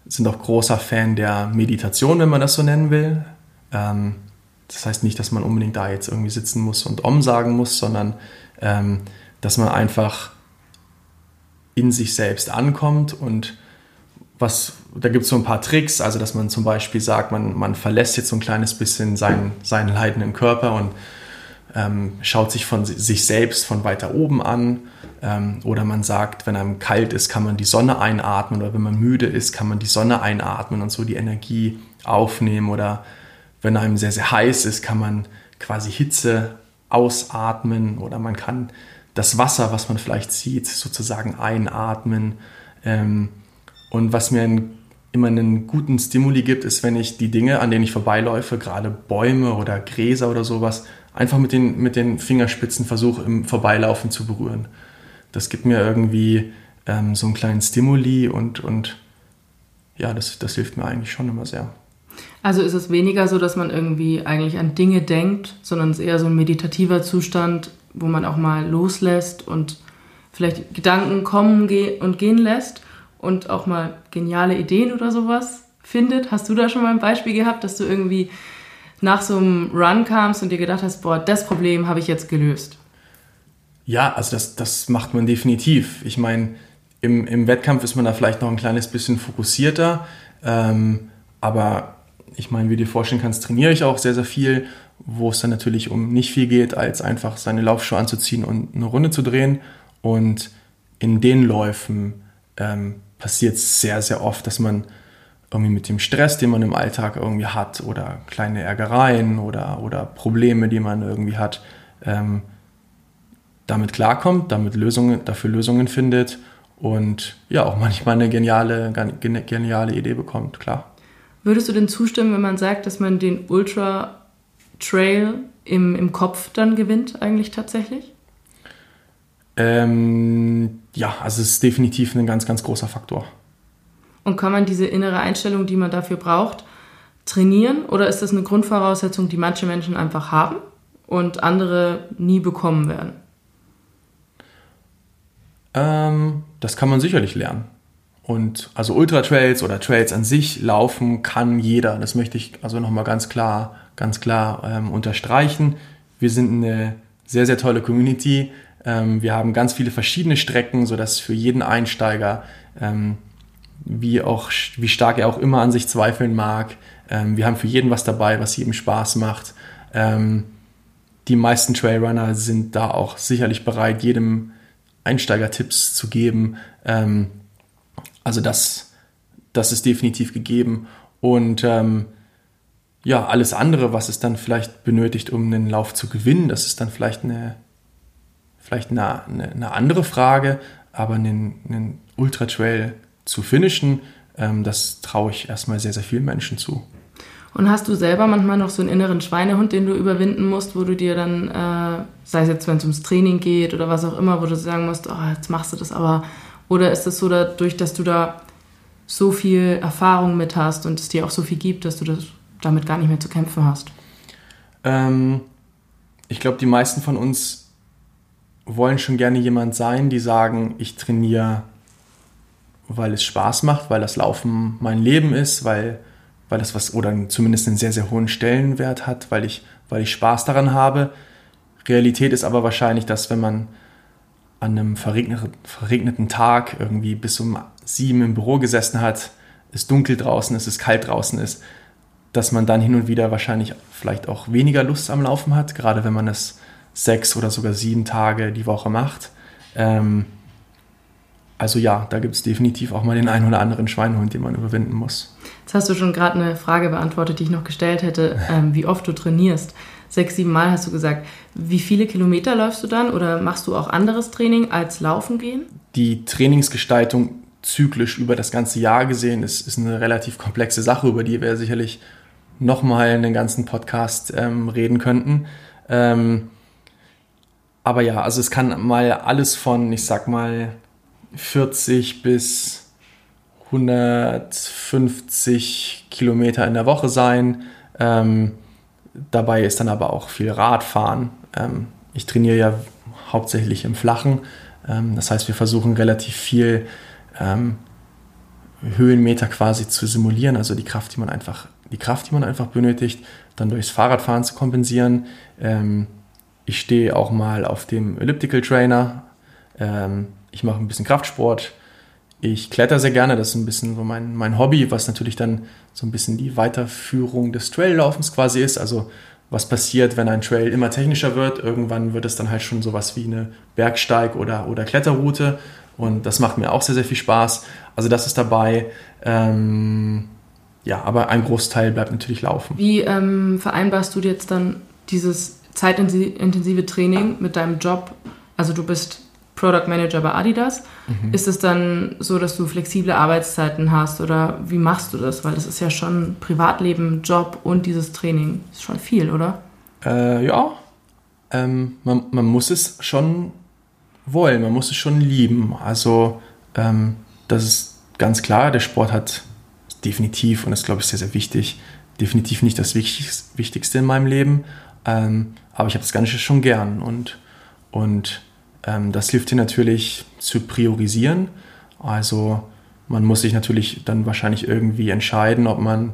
sind auch großer Fan der Meditation, wenn man das so nennen will. Ähm, das heißt nicht, dass man unbedingt da jetzt irgendwie sitzen muss und Om sagen muss, sondern ähm, dass man einfach in sich selbst ankommt und was, da gibt es so ein paar Tricks, also dass man zum Beispiel sagt, man, man verlässt jetzt so ein kleines bisschen seinen, seinen leidenden Körper und ähm, schaut sich von sich selbst von weiter oben an. Ähm, oder man sagt, wenn einem kalt ist, kann man die Sonne einatmen. Oder wenn man müde ist, kann man die Sonne einatmen und so die Energie aufnehmen. Oder wenn einem sehr, sehr heiß ist, kann man quasi Hitze ausatmen. Oder man kann das Wasser, was man vielleicht sieht, sozusagen einatmen. Ähm, und was mir ein, immer einen guten Stimuli gibt, ist, wenn ich die Dinge, an denen ich vorbeiläufe, gerade Bäume oder Gräser oder sowas, einfach mit den, mit den Fingerspitzen versuche, im Vorbeilaufen zu berühren. Das gibt mir irgendwie ähm, so einen kleinen Stimuli und, und ja, das, das hilft mir eigentlich schon immer sehr. Also ist es weniger so, dass man irgendwie eigentlich an Dinge denkt, sondern es ist eher so ein meditativer Zustand, wo man auch mal loslässt und vielleicht Gedanken kommen und gehen lässt und auch mal geniale Ideen oder sowas findet. Hast du da schon mal ein Beispiel gehabt, dass du irgendwie nach so einem Run kamst und dir gedacht hast, boah, das Problem habe ich jetzt gelöst? Ja, also das, das macht man definitiv. Ich meine, im, im Wettkampf ist man da vielleicht noch ein kleines bisschen fokussierter, ähm, aber ich meine, wie du dir vorstellen kannst, trainiere ich auch sehr, sehr viel, wo es dann natürlich um nicht viel geht, als einfach seine Laufschuhe anzuziehen und eine Runde zu drehen. Und in den Läufen ähm, passiert es sehr, sehr oft, dass man irgendwie mit dem Stress, den man im Alltag irgendwie hat oder kleine Ärgereien oder, oder Probleme, die man irgendwie hat, ähm, damit klarkommt, damit Lösungen, dafür Lösungen findet und ja auch manchmal eine geniale, geniale Idee bekommt, klar. Würdest du denn zustimmen, wenn man sagt, dass man den Ultra Trail im, im Kopf dann gewinnt, eigentlich tatsächlich? Ähm, ja, also es ist definitiv ein ganz, ganz großer Faktor. Und kann man diese innere Einstellung, die man dafür braucht, trainieren? Oder ist das eine Grundvoraussetzung, die manche Menschen einfach haben und andere nie bekommen werden? Ähm, das kann man sicherlich lernen. Und also Ultra-Trails oder Trails an sich laufen kann jeder. Das möchte ich also nochmal ganz klar, ganz klar ähm, unterstreichen. Wir sind eine sehr, sehr tolle Community. Ähm, wir haben ganz viele verschiedene Strecken, sodass für jeden Einsteiger ähm, wie, auch, wie stark er auch immer an sich zweifeln mag. Ähm, wir haben für jeden was dabei, was jedem Spaß macht. Ähm, die meisten Trailrunner sind da auch sicherlich bereit, jedem Einsteiger Tipps zu geben. Ähm, also das, das ist definitiv gegeben. Und ähm, ja, alles andere, was es dann vielleicht benötigt, um einen Lauf zu gewinnen, das ist dann vielleicht eine, vielleicht eine, eine, eine andere Frage, aber einen, einen Ultra-Trail zu finishen, ähm, das traue ich erstmal sehr, sehr vielen Menschen zu. Und hast du selber manchmal noch so einen inneren Schweinehund, den du überwinden musst, wo du dir dann, äh, sei es jetzt, wenn es ums Training geht oder was auch immer, wo du sagen musst, oh, jetzt machst du das aber. Oder ist es so dadurch, dass du da so viel Erfahrung mit hast und es dir auch so viel gibt, dass du das damit gar nicht mehr zu kämpfen hast? Ähm, ich glaube, die meisten von uns wollen schon gerne jemand sein, die sagen, ich trainiere weil es Spaß macht, weil das Laufen mein Leben ist, weil, weil das was oder zumindest einen sehr, sehr hohen Stellenwert hat, weil ich, weil ich Spaß daran habe. Realität ist aber wahrscheinlich, dass wenn man an einem verregneten Tag irgendwie bis um sieben im Büro gesessen hat, es dunkel draußen ist, es kalt draußen ist, dass man dann hin und wieder wahrscheinlich vielleicht auch weniger Lust am Laufen hat, gerade wenn man es sechs oder sogar sieben Tage die Woche macht. Ähm, also ja, da gibt es definitiv auch mal den einen oder anderen Schweinehund, den man überwinden muss. Jetzt hast du schon gerade eine Frage beantwortet, die ich noch gestellt hätte, ähm, wie oft du trainierst. Sechs, sieben Mal hast du gesagt. Wie viele Kilometer läufst du dann oder machst du auch anderes Training als Laufen gehen? Die Trainingsgestaltung zyklisch über das ganze Jahr gesehen ist, ist eine relativ komplexe Sache, über die wir sicherlich nochmal einen ganzen Podcast ähm, reden könnten. Ähm, aber ja, also es kann mal alles von, ich sag mal, 40 bis 150 Kilometer in der Woche sein. Ähm, dabei ist dann aber auch viel Radfahren. Ähm, ich trainiere ja hauptsächlich im Flachen. Ähm, das heißt, wir versuchen relativ viel ähm, Höhenmeter quasi zu simulieren, also die Kraft, die man einfach, die Kraft, die man einfach benötigt, dann durchs Fahrradfahren zu kompensieren. Ähm, ich stehe auch mal auf dem Elliptical Trainer. Ähm, ich mache ein bisschen Kraftsport. Ich kletter sehr gerne, das ist ein bisschen so mein, mein Hobby, was natürlich dann so ein bisschen die Weiterführung des Traillaufens quasi ist. Also was passiert, wenn ein Trail immer technischer wird. Irgendwann wird es dann halt schon sowas wie eine Bergsteig- oder, oder Kletterroute. Und das macht mir auch sehr, sehr viel Spaß. Also das ist dabei. Ähm, ja, aber ein Großteil bleibt natürlich laufen. Wie ähm, vereinbarst du jetzt dann dieses zeitintensive Training mit deinem Job? Also du bist Product Manager bei Adidas. Mhm. Ist es dann so, dass du flexible Arbeitszeiten hast oder wie machst du das? Weil das ist ja schon Privatleben, Job und dieses Training. Ist schon viel, oder? Äh, ja, ähm, man, man, muss es schon wollen, man muss es schon lieben. Also ähm, das ist ganz klar, der Sport hat definitiv, und das glaube ich sehr, sehr wichtig, definitiv nicht das Wichtigste in meinem Leben. Ähm, aber ich habe das Ganze schon gern und, und das hilft dir natürlich zu priorisieren. Also man muss sich natürlich dann wahrscheinlich irgendwie entscheiden, ob man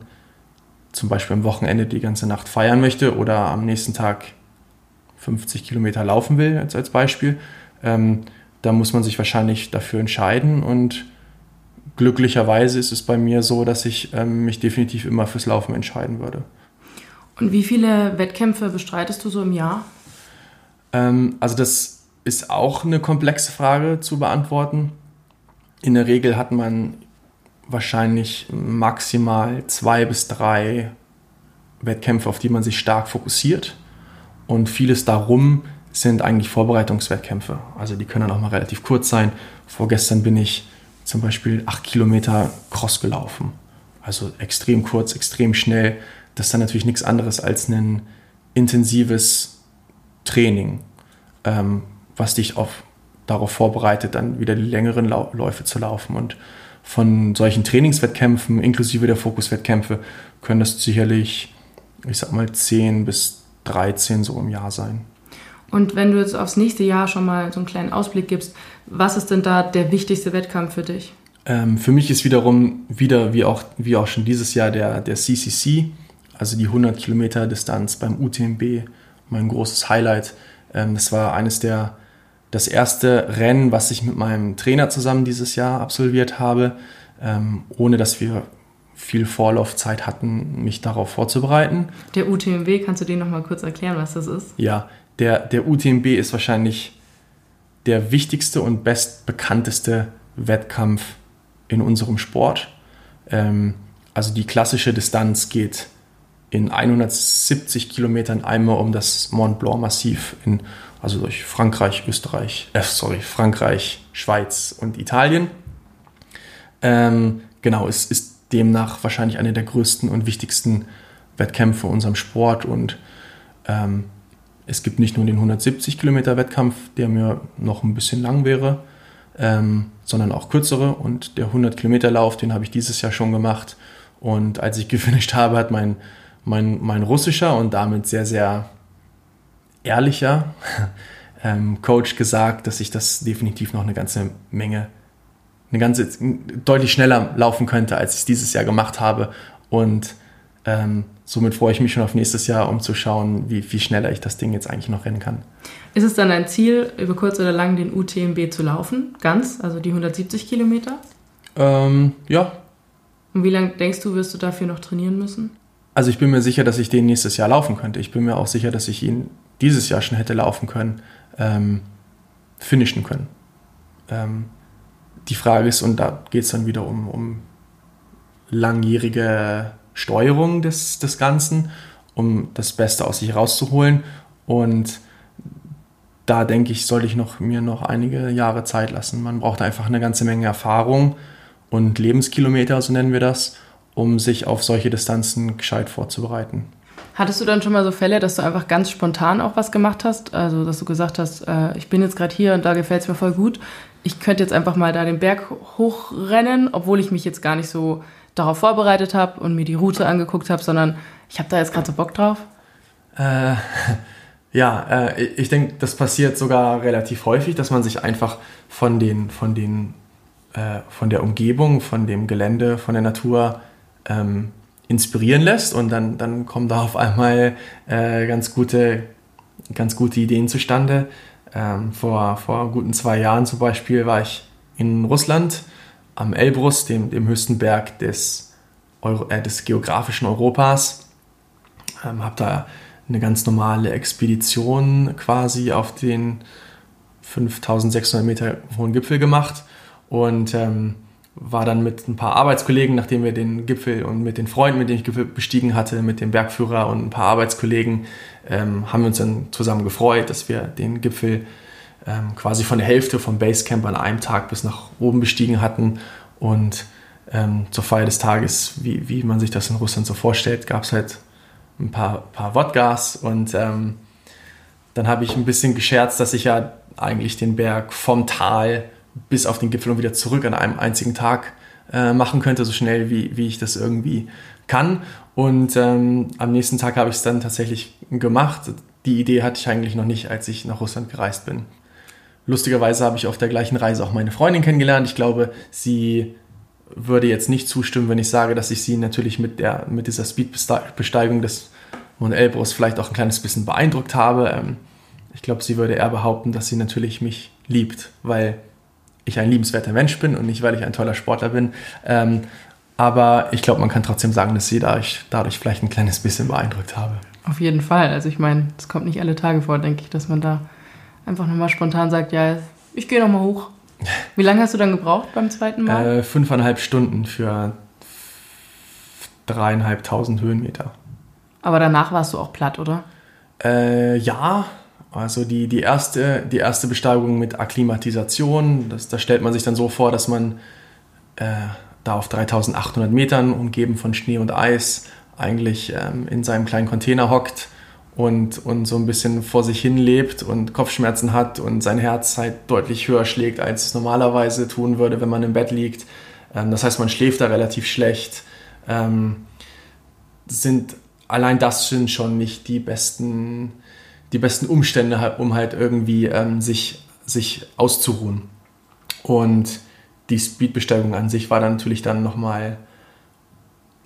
zum Beispiel am Wochenende die ganze Nacht feiern möchte oder am nächsten Tag 50 Kilometer laufen will, als, als Beispiel. Ähm, da muss man sich wahrscheinlich dafür entscheiden und glücklicherweise ist es bei mir so, dass ich ähm, mich definitiv immer fürs Laufen entscheiden würde. Und wie viele Wettkämpfe bestreitest du so im Jahr? Ähm, also das ist auch eine komplexe Frage zu beantworten. In der Regel hat man wahrscheinlich maximal zwei bis drei Wettkämpfe, auf die man sich stark fokussiert. Und vieles darum sind eigentlich Vorbereitungswettkämpfe. Also die können dann auch mal relativ kurz sein. Vorgestern bin ich zum Beispiel acht Kilometer Cross gelaufen. Also extrem kurz, extrem schnell. Das ist dann natürlich nichts anderes als ein intensives Training. Ähm, was dich auf, darauf vorbereitet, dann wieder die längeren Lau Läufe zu laufen. Und von solchen Trainingswettkämpfen, inklusive der Fokuswettkämpfe, können das sicherlich, ich sag mal, 10 bis 13 so im Jahr sein. Und wenn du jetzt aufs nächste Jahr schon mal so einen kleinen Ausblick gibst, was ist denn da der wichtigste Wettkampf für dich? Ähm, für mich ist wiederum wieder, wie auch, wie auch schon dieses Jahr, der, der CCC, also die 100 Kilometer Distanz beim UTMB, mein großes Highlight. Ähm, das war eines der das erste Rennen, was ich mit meinem Trainer zusammen dieses Jahr absolviert habe, ähm, ohne dass wir viel Vorlaufzeit hatten, mich darauf vorzubereiten. Der UTMB, kannst du dir noch mal kurz erklären, was das ist? Ja, der, der UTMB ist wahrscheinlich der wichtigste und bestbekannteste Wettkampf in unserem Sport. Ähm, also die klassische Distanz geht in 170 Kilometern einmal um das Mont Blanc Massiv in also durch Frankreich, Österreich, äh, sorry, Frankreich, Schweiz und Italien. Ähm, genau, es ist demnach wahrscheinlich einer der größten und wichtigsten Wettkämpfe unserem Sport und ähm, es gibt nicht nur den 170 Kilometer Wettkampf, der mir noch ein bisschen lang wäre, ähm, sondern auch kürzere und der 100 Kilometer Lauf, den habe ich dieses Jahr schon gemacht und als ich gefinisht habe, hat mein, mein, mein russischer und damit sehr, sehr ehrlicher ähm, Coach gesagt, dass ich das definitiv noch eine ganze Menge, eine ganze, deutlich schneller laufen könnte, als ich es dieses Jahr gemacht habe. Und Ähm, somit freue ich mich schon auf nächstes Jahr, um zu schauen, wie viel schneller ich das Ding jetzt eigentlich noch rennen kann. Ist es dann ein Ziel, über kurz oder lang den UTMB zu laufen? Ganz? Also die 170 Kilometer? Ähm, ja. Und wie lange denkst du, wirst du dafür noch trainieren müssen? Also ich bin mir sicher, dass ich den nächstes Jahr laufen könnte. Ich bin mir auch sicher, dass ich ihn dieses Jahr schon hätte laufen können, ähm, finishen können. Ähm, die Frage ist, und da geht es dann wieder um, um langjährige Steuerung des, des Ganzen, um das Beste aus sich rauszuholen. Und da denke ich, sollte ich noch, mir noch einige Jahre Zeit lassen. Man braucht einfach eine ganze Menge Erfahrung und Lebenskilometer, so nennen wir das, um sich auf solche Distanzen gescheit vorzubereiten. Hattest du dann schon mal so Fälle, dass du einfach ganz spontan auch was gemacht hast? Also, dass du gesagt hast, äh, ich bin jetzt gerade hier und da gefällt es mir voll gut. Ich könnte jetzt einfach mal da den Berg hochrennen, obwohl ich mich jetzt gar nicht so darauf vorbereitet habe und mir die Route angeguckt habe, sondern ich habe da jetzt gerade so Bock drauf. Äh, ja, äh, ich denke, das passiert sogar relativ häufig, dass man sich einfach von den, von den, äh, von der Umgebung, von dem Gelände, von der Natur ähm, inspirieren lässt und dann, dann kommen da auf einmal äh, ganz, gute, ganz gute Ideen zustande. Ähm, vor, vor guten zwei Jahren zum Beispiel war ich in Russland am Elbrus, dem, dem höchsten Berg des, Euro, äh, des geografischen Europas. Ähm, habe da eine ganz normale Expedition quasi auf den 5600 Meter hohen Gipfel gemacht und ähm, war dann mit ein paar Arbeitskollegen, nachdem wir den Gipfel und mit den Freunden, mit denen ich Gipfel bestiegen hatte, mit dem Bergführer und ein paar Arbeitskollegen, ähm, haben wir uns dann zusammen gefreut, dass wir den Gipfel ähm, quasi von der Hälfte vom Basecamp an einem Tag bis nach oben bestiegen hatten. Und ähm, zur Feier des Tages, wie, wie man sich das in Russland so vorstellt, gab es halt ein paar, paar Wodkas und ähm, dann habe ich ein bisschen gescherzt, dass ich ja eigentlich den Berg vom Tal bis auf den Gipfel und wieder zurück an einem einzigen Tag äh, machen könnte, so schnell wie, wie ich das irgendwie kann. Und ähm, am nächsten Tag habe ich es dann tatsächlich gemacht. Die Idee hatte ich eigentlich noch nicht, als ich nach Russland gereist bin. Lustigerweise habe ich auf der gleichen Reise auch meine Freundin kennengelernt. Ich glaube, sie würde jetzt nicht zustimmen, wenn ich sage, dass ich sie natürlich mit, der, mit dieser Speedbesteigung des Mount Elbrus vielleicht auch ein kleines bisschen beeindruckt habe. Ähm, ich glaube, sie würde eher behaupten, dass sie natürlich mich liebt, weil ich ein liebenswerter Mensch bin und nicht, weil ich ein toller Sportler bin. Ähm, aber ich glaube, man kann trotzdem sagen, dass sie dadurch, dadurch vielleicht ein kleines bisschen beeindruckt habe. Auf jeden Fall. Also ich meine, es kommt nicht alle Tage vor, denke ich, dass man da einfach nochmal spontan sagt, ja, ich gehe nochmal hoch. Wie lange hast du dann gebraucht beim zweiten Mal? Äh, fünfeinhalb Stunden für dreieinhalbtausend Höhenmeter. Aber danach warst du auch platt, oder? Äh, ja, also die, die, erste, die erste Besteigung mit Akklimatisation, das, das stellt man sich dann so vor, dass man äh, da auf 3800 Metern, umgeben von Schnee und Eis, eigentlich ähm, in seinem kleinen Container hockt und, und so ein bisschen vor sich hin lebt und Kopfschmerzen hat und sein Herz halt deutlich höher schlägt, als es normalerweise tun würde, wenn man im Bett liegt. Ähm, das heißt, man schläft da relativ schlecht. Ähm, sind, allein das sind schon nicht die besten die besten Umstände, um halt irgendwie ähm, sich, sich auszuruhen. Und die Speedbesteigung an sich war dann natürlich dann nochmal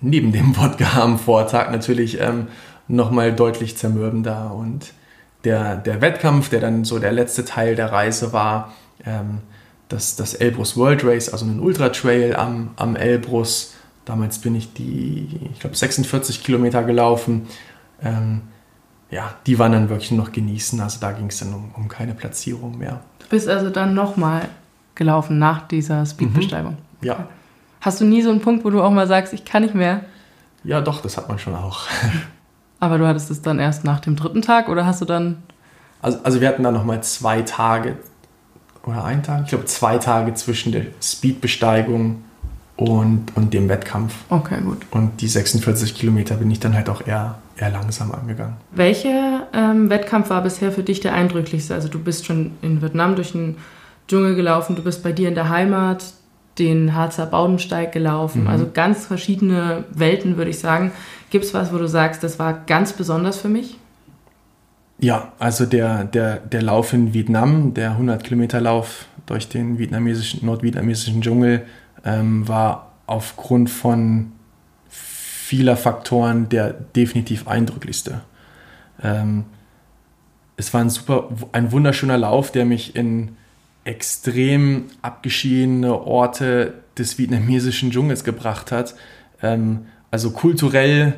neben dem Wodka am Vortag natürlich ähm, nochmal deutlich zermürbender. Und der, der Wettkampf, der dann so der letzte Teil der Reise war, ähm, das, das Elbrus World Race, also ein Ultra-Trail am, am Elbrus. Damals bin ich die, ich glaube, 46 Kilometer gelaufen. Ähm, ja, die waren dann wirklich noch genießen. Also da ging es dann um, um, keine Platzierung mehr. Du bist also dann nochmal gelaufen nach dieser Speedbesteigung? Mhm. Ja. Hast du nie so einen Punkt, wo du auch mal sagst, ich kann nicht mehr? Ja, doch, das hat man schon auch. Aber du hattest es dann erst nach dem dritten Tag oder hast du dann. Also, also wir hatten dann nochmal zwei Tage oder einen Tag, ich glaube zwei Tage zwischen der Speedbesteigung und, und dem Wettkampf. Okay, gut. Und die 46 Kilometer bin ich dann halt auch eher eher langsam angegangen. Welcher ähm, Wettkampf war bisher für dich der eindrücklichste? Also du bist schon in Vietnam durch den Dschungel gelaufen, du bist bei dir in der Heimat den Harzer Baudensteig gelaufen. Mhm. Also ganz verschiedene Welten, würde ich sagen. Gibt es was, wo du sagst, das war ganz besonders für mich? Ja, also der, der, der Lauf in Vietnam, der 100 Kilometer Lauf durch den vietnamesischen, nordvietnamesischen Dschungel, ähm, war aufgrund von vieler Faktoren der definitiv eindrücklichste. Ähm, es war ein super, ein wunderschöner Lauf, der mich in extrem abgeschiedene Orte des vietnamesischen Dschungels gebracht hat. Ähm, also kulturell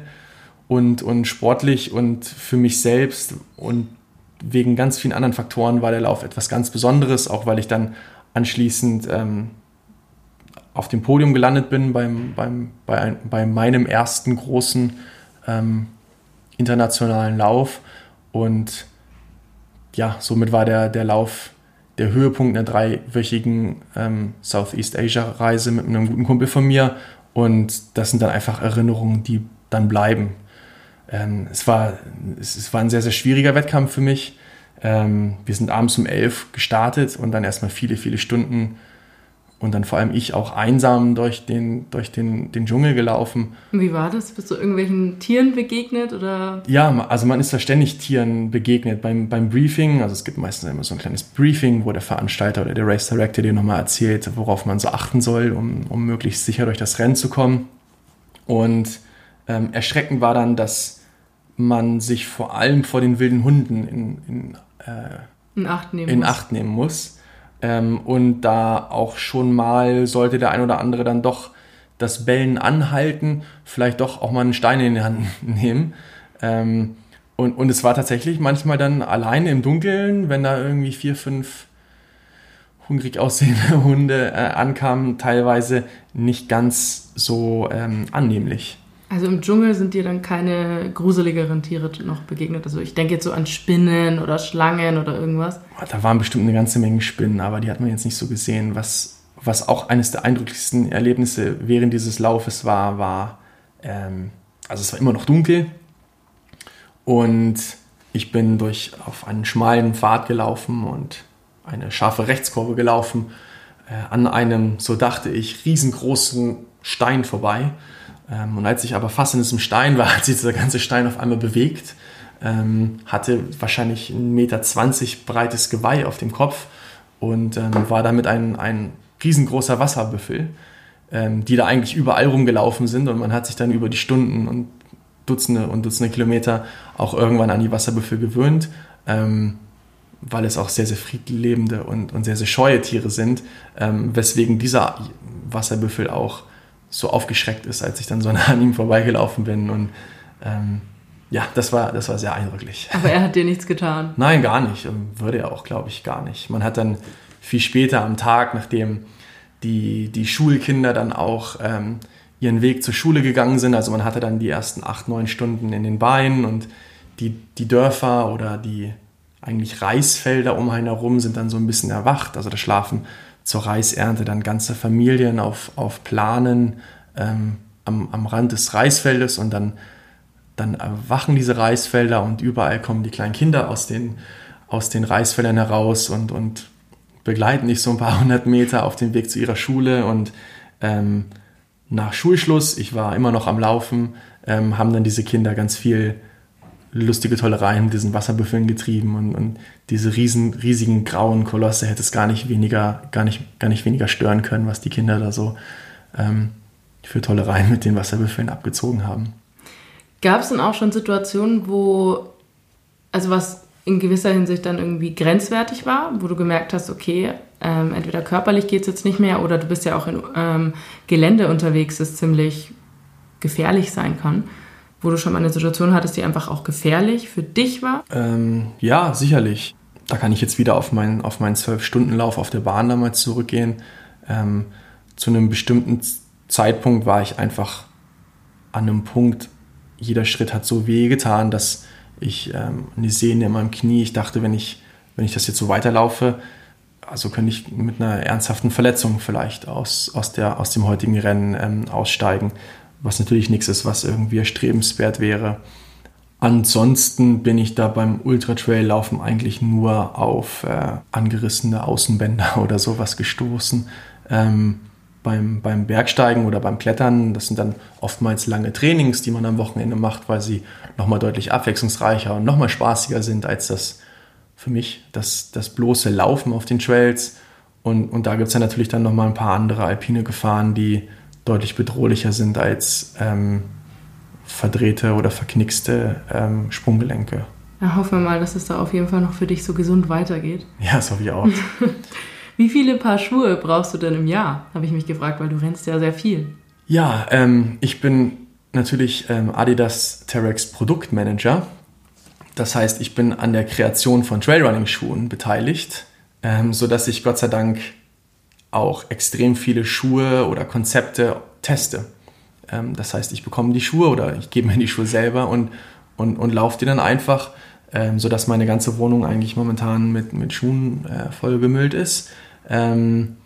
und, und sportlich und für mich selbst und wegen ganz vielen anderen Faktoren war der Lauf etwas ganz Besonderes, auch weil ich dann anschließend ähm, auf dem Podium gelandet bin beim, beim, bei, bei meinem ersten großen ähm, internationalen Lauf. Und ja, somit war der, der Lauf der Höhepunkt einer dreiwöchigen ähm, Southeast Asia-Reise mit einem guten Kumpel von mir. Und das sind dann einfach Erinnerungen, die dann bleiben. Ähm, es, war, es, es, war ein sehr, sehr schwieriger Wettkampf für mich. Ähm, wir sind abends um elf gestartet und dann erstmal viele, viele Stunden und dann vor allem ich auch einsam durch den, durch den, den Dschungel gelaufen. Wie war das? Bist du irgendwelchen Tieren begegnet? Oder? Ja, also man ist da ständig Tieren begegnet. Beim, beim Briefing, also es gibt meistens immer so ein kleines Briefing, wo der Veranstalter oder der Race Director dir nochmal erzählt, worauf man so achten soll, um, um möglichst sicher durch das Rennen zu kommen. Und ähm, erschreckend war dann, dass man sich vor allem vor den wilden Hunden in, in, äh, in, Acht, nehmen in Acht nehmen muss ähm, und da auch schon mal sollte der ein oder andere dann doch das Bellen anhalten, vielleicht doch auch mal einen Stein in die Hand nehmen. Ähm, und, und es war tatsächlich manchmal dann alleine im Dunkeln, wenn da irgendwie vier, fünf hungrig aussehende Hunde äh, ankamen, teilweise nicht ganz so ähm, annehmlich. Also im Dschungel sind dir dann keine gruseligeren Tiere noch begegnet? Also ich denke jetzt so an Spinnen oder Schlangen oder irgendwas. Da waren bestimmt eine ganze Menge Spinnen, aber die hat man jetzt nicht so gesehen. Was, was auch eines der eindrücklichsten Erlebnisse während dieses Laufes war, war, ähm, also es war immer noch dunkel und ich bin durch auf einen schmalen Pfad gelaufen und eine scharfe Rechtskurve gelaufen, äh, an einem, so dachte ich, riesengroßen Stein vorbei und als ich aber fast in diesem Stein war, hat sich dieser ganze Stein auf einmal bewegt, ähm, hatte wahrscheinlich 1,20 Meter breites Geweih auf dem Kopf und ähm, war damit ein, ein riesengroßer Wasserbüffel, die da eigentlich überall rumgelaufen sind und man hat sich dann über die Stunden und Dutzende und Dutzende Kilometer auch irgendwann an die Wasserbüffel gewöhnt, weil es auch sehr, sehr friedlebende und, und sehr, sehr scheue Tiere sind, weswegen dieser Wasserbüffel auch so aufgeschreckt ist, als ich dann so an ihm vorbeigelaufen bin. Und ähm, ja, das war, das war sehr eindrücklich. Aber er hat dir nichts getan? Nein, gar nicht. Würde er auch, glaube ich, gar nicht. Man hat dann viel später am Tag, nachdem die, die Schulkinder dann auch ähm, ihren Weg zur Schule gegangen sind, also man hatte dann die ersten acht, neun Stunden in den Beinen und die, die Dörfer oder die eigentlich Reisfelder um einen herum sind dann so ein bisschen erwacht. Also da schlafen zur Reisernte dann ganze Familien auf, auf Planen ähm, am, am Rand des Reisfeldes und dann, dann erwachen diese Reisfelder und überall kommen die kleinen Kinder aus den, aus den Reisfeldern heraus und, und begleiten dich so ein paar hundert Meter auf dem Weg zu ihrer Schule und ähm, nach Schulschluss, ich war immer noch am Laufen, ähm, haben dann diese Kinder ganz viel lustige Tollereien mit diesen Wasserbüffeln getrieben und, und diese riesen, riesigen grauen Kolosse hätte es gar nicht weniger, gar nicht, gar nicht weniger stören können, was die Kinder da so ähm, für Tollereien mit den Wasserbüffeln abgezogen haben. Gab es denn auch schon Situationen, wo, also was in gewisser Hinsicht dann irgendwie grenzwertig war, wo du gemerkt hast, okay, ähm, entweder körperlich geht es jetzt nicht mehr oder du bist ja auch in ähm, Gelände unterwegs, das ziemlich gefährlich sein kann wo du schon mal eine Situation hattest, die einfach auch gefährlich für dich war? Ähm, ja, sicherlich. Da kann ich jetzt wieder auf meinen auf meinen Zwölf-Stunden-Lauf auf der Bahn damals zurückgehen. Ähm, zu einem bestimmten Zeitpunkt war ich einfach an einem Punkt, jeder Schritt hat so weh getan, dass ich ähm, eine Sehne in meinem Knie, ich dachte, wenn ich, wenn ich das jetzt so weiterlaufe, also könnte ich mit einer ernsthaften Verletzung vielleicht aus, aus, der, aus dem heutigen Rennen ähm, aussteigen was natürlich nichts ist, was irgendwie erstrebenswert wäre. Ansonsten bin ich da beim Ultra-Trail-Laufen eigentlich nur auf äh, angerissene Außenbänder oder sowas gestoßen. Ähm, beim, beim Bergsteigen oder beim Klettern, das sind dann oftmals lange Trainings, die man am Wochenende macht, weil sie nochmal deutlich abwechslungsreicher und nochmal spaßiger sind als das für mich, das, das bloße Laufen auf den Trails. Und, und da gibt es ja natürlich dann nochmal ein paar andere alpine Gefahren, die, deutlich bedrohlicher sind als, ähm, verdrehte oder verknickste ähm, Sprunggelenke. Ja, hoffen wir mal, dass es da auf jeden Fall noch für dich so gesund weitergeht. Ja, das hoffe ich auch. Wie viele Paar Schuhe brauchst du denn im Jahr? Habe ich mich gefragt, weil du rennst ja sehr viel. Ja, ähm, ich bin natürlich ähm, Adidas Terex Produktmanager. Das heißt, ich bin an der Kreation von Trailrunning-Schuhen beteiligt, ähm, sodass ich Gott sei Dank auch extrem viele Schuhe oder Konzepte teste. Ähm, das heißt, ich bekomme die Schuhe oder ich gebe mir die Schuhe selber und, und, und laufe die dann einfach, ähm, sodass meine ganze Wohnung eigentlich momentan mit, mit Schuhen äh, vollgemüllt ist. Ähm,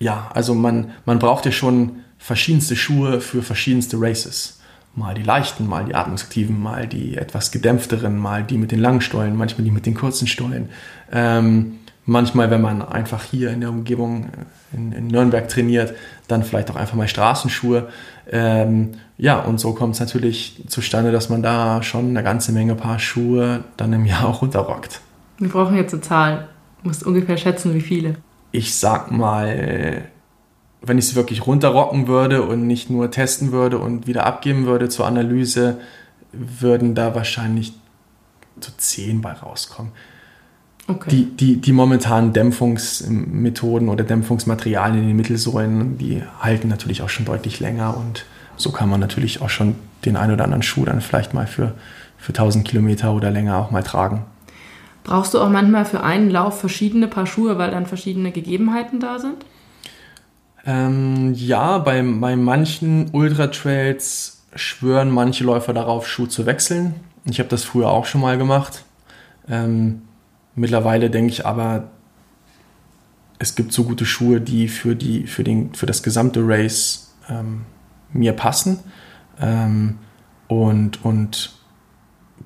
ja, also man, man braucht ja schon verschiedenste Schuhe für verschiedenste Races. Mal die leichten, mal die atmungsaktiven, mal die etwas gedämpfteren, mal die mit den langen Stollen, manchmal die mit den kurzen Stollen. Ähm, manchmal, wenn man einfach hier in der Umgebung äh, in, in Nürnberg trainiert, dann vielleicht auch einfach mal Straßenschuhe. Ähm, ja, und so kommt es natürlich zustande, dass man da schon eine ganze Menge Paar Schuhe dann im Jahr auch runterrockt. Wir brauchen jetzt eine Zahl. Du musst ungefähr schätzen, wie viele. Ich sag mal, wenn ich es wirklich runterrocken würde und nicht nur testen würde und wieder abgeben würde zur Analyse, würden da wahrscheinlich so zehn bei rauskommen. Okay. Die, die, die momentanen Dämpfungsmethoden oder Dämpfungsmaterialien in den Mittelsäulen, die halten natürlich auch schon deutlich länger und so kann man natürlich auch schon den ein oder anderen Schuh dann vielleicht mal für, für 1000 Kilometer oder länger auch mal tragen. Brauchst du auch manchmal für einen Lauf verschiedene Paar Schuhe, weil dann verschiedene Gegebenheiten da sind? Ähm, ja, bei, bei manchen Ultra-Trails schwören manche Läufer darauf, Schuhe zu wechseln. Ich habe das früher auch schon mal gemacht. Ähm, Mittlerweile denke ich aber, es gibt so gute Schuhe, die für, die, für, den, für das gesamte Race ähm, mir passen ähm, und, und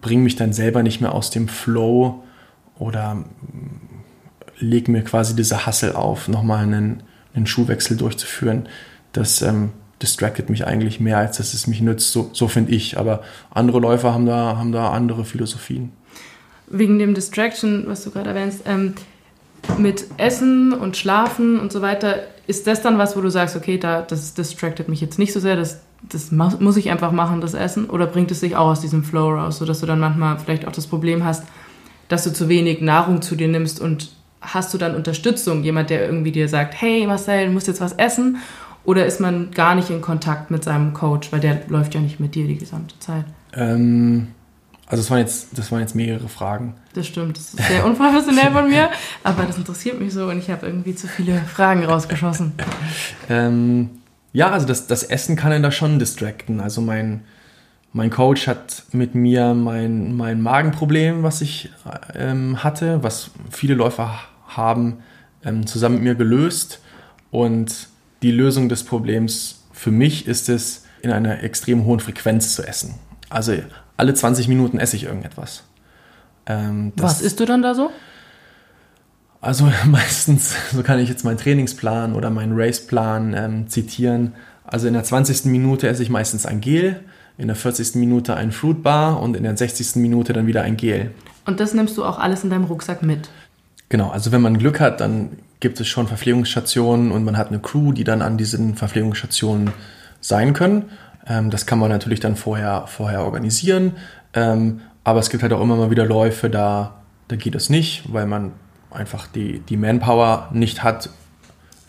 bringen mich dann selber nicht mehr aus dem Flow oder mm, lege mir quasi diese Hassel auf, nochmal einen, einen Schuhwechsel durchzuführen. Das ähm, distracted mich eigentlich mehr, als dass es mich nützt. So, so finde ich. Aber andere Läufer haben da, haben da andere Philosophien wegen dem Distraction, was du gerade erwähnst, ähm, mit Essen und Schlafen und so weiter, ist das dann was, wo du sagst, okay, da, das distracted mich jetzt nicht so sehr, das, das muss ich einfach machen, das Essen? Oder bringt es dich auch aus diesem Flow raus, sodass du dann manchmal vielleicht auch das Problem hast, dass du zu wenig Nahrung zu dir nimmst und hast du dann Unterstützung, jemand, der irgendwie dir sagt, hey Marcel, du musst jetzt was essen? Oder ist man gar nicht in Kontakt mit seinem Coach, weil der läuft ja nicht mit dir die gesamte Zeit? Ähm, also das waren jetzt, das waren jetzt mehrere Fragen. Das stimmt, das ist sehr unprofessionell von mir, aber das interessiert mich so und ich habe irgendwie zu viele Fragen rausgeschossen. ähm, ja, also das, das Essen kann ihn da schon distracten. Also mein, mein Coach hat mit mir mein, mein Magenproblem, was ich ähm, hatte, was viele Läufer haben, ähm, zusammen mit mir gelöst. Und die Lösung des Problems für mich ist es, in einer extrem hohen Frequenz zu essen. Also alle 20 Minuten esse ich irgendetwas. Ähm, Was isst du dann da so? Also meistens, so kann ich jetzt meinen Trainingsplan oder meinen Raceplan ähm, zitieren. Also in der 20. Minute esse ich meistens ein Gel, in der 40. Minute ein Fruitbar und in der 60. Minute dann wieder ein Gel. Und das nimmst du auch alles in deinem Rucksack mit? Genau, also wenn man Glück hat, dann gibt es schon Verpflegungsstationen und man hat eine Crew, die dann an diesen Verpflegungsstationen sein können. Ähm, das kann man natürlich dann vorher, vorher organisieren. Ähm, aber es gibt halt auch immer mal wieder Läufe, da, da geht es nicht, weil man einfach die, die Manpower nicht hat,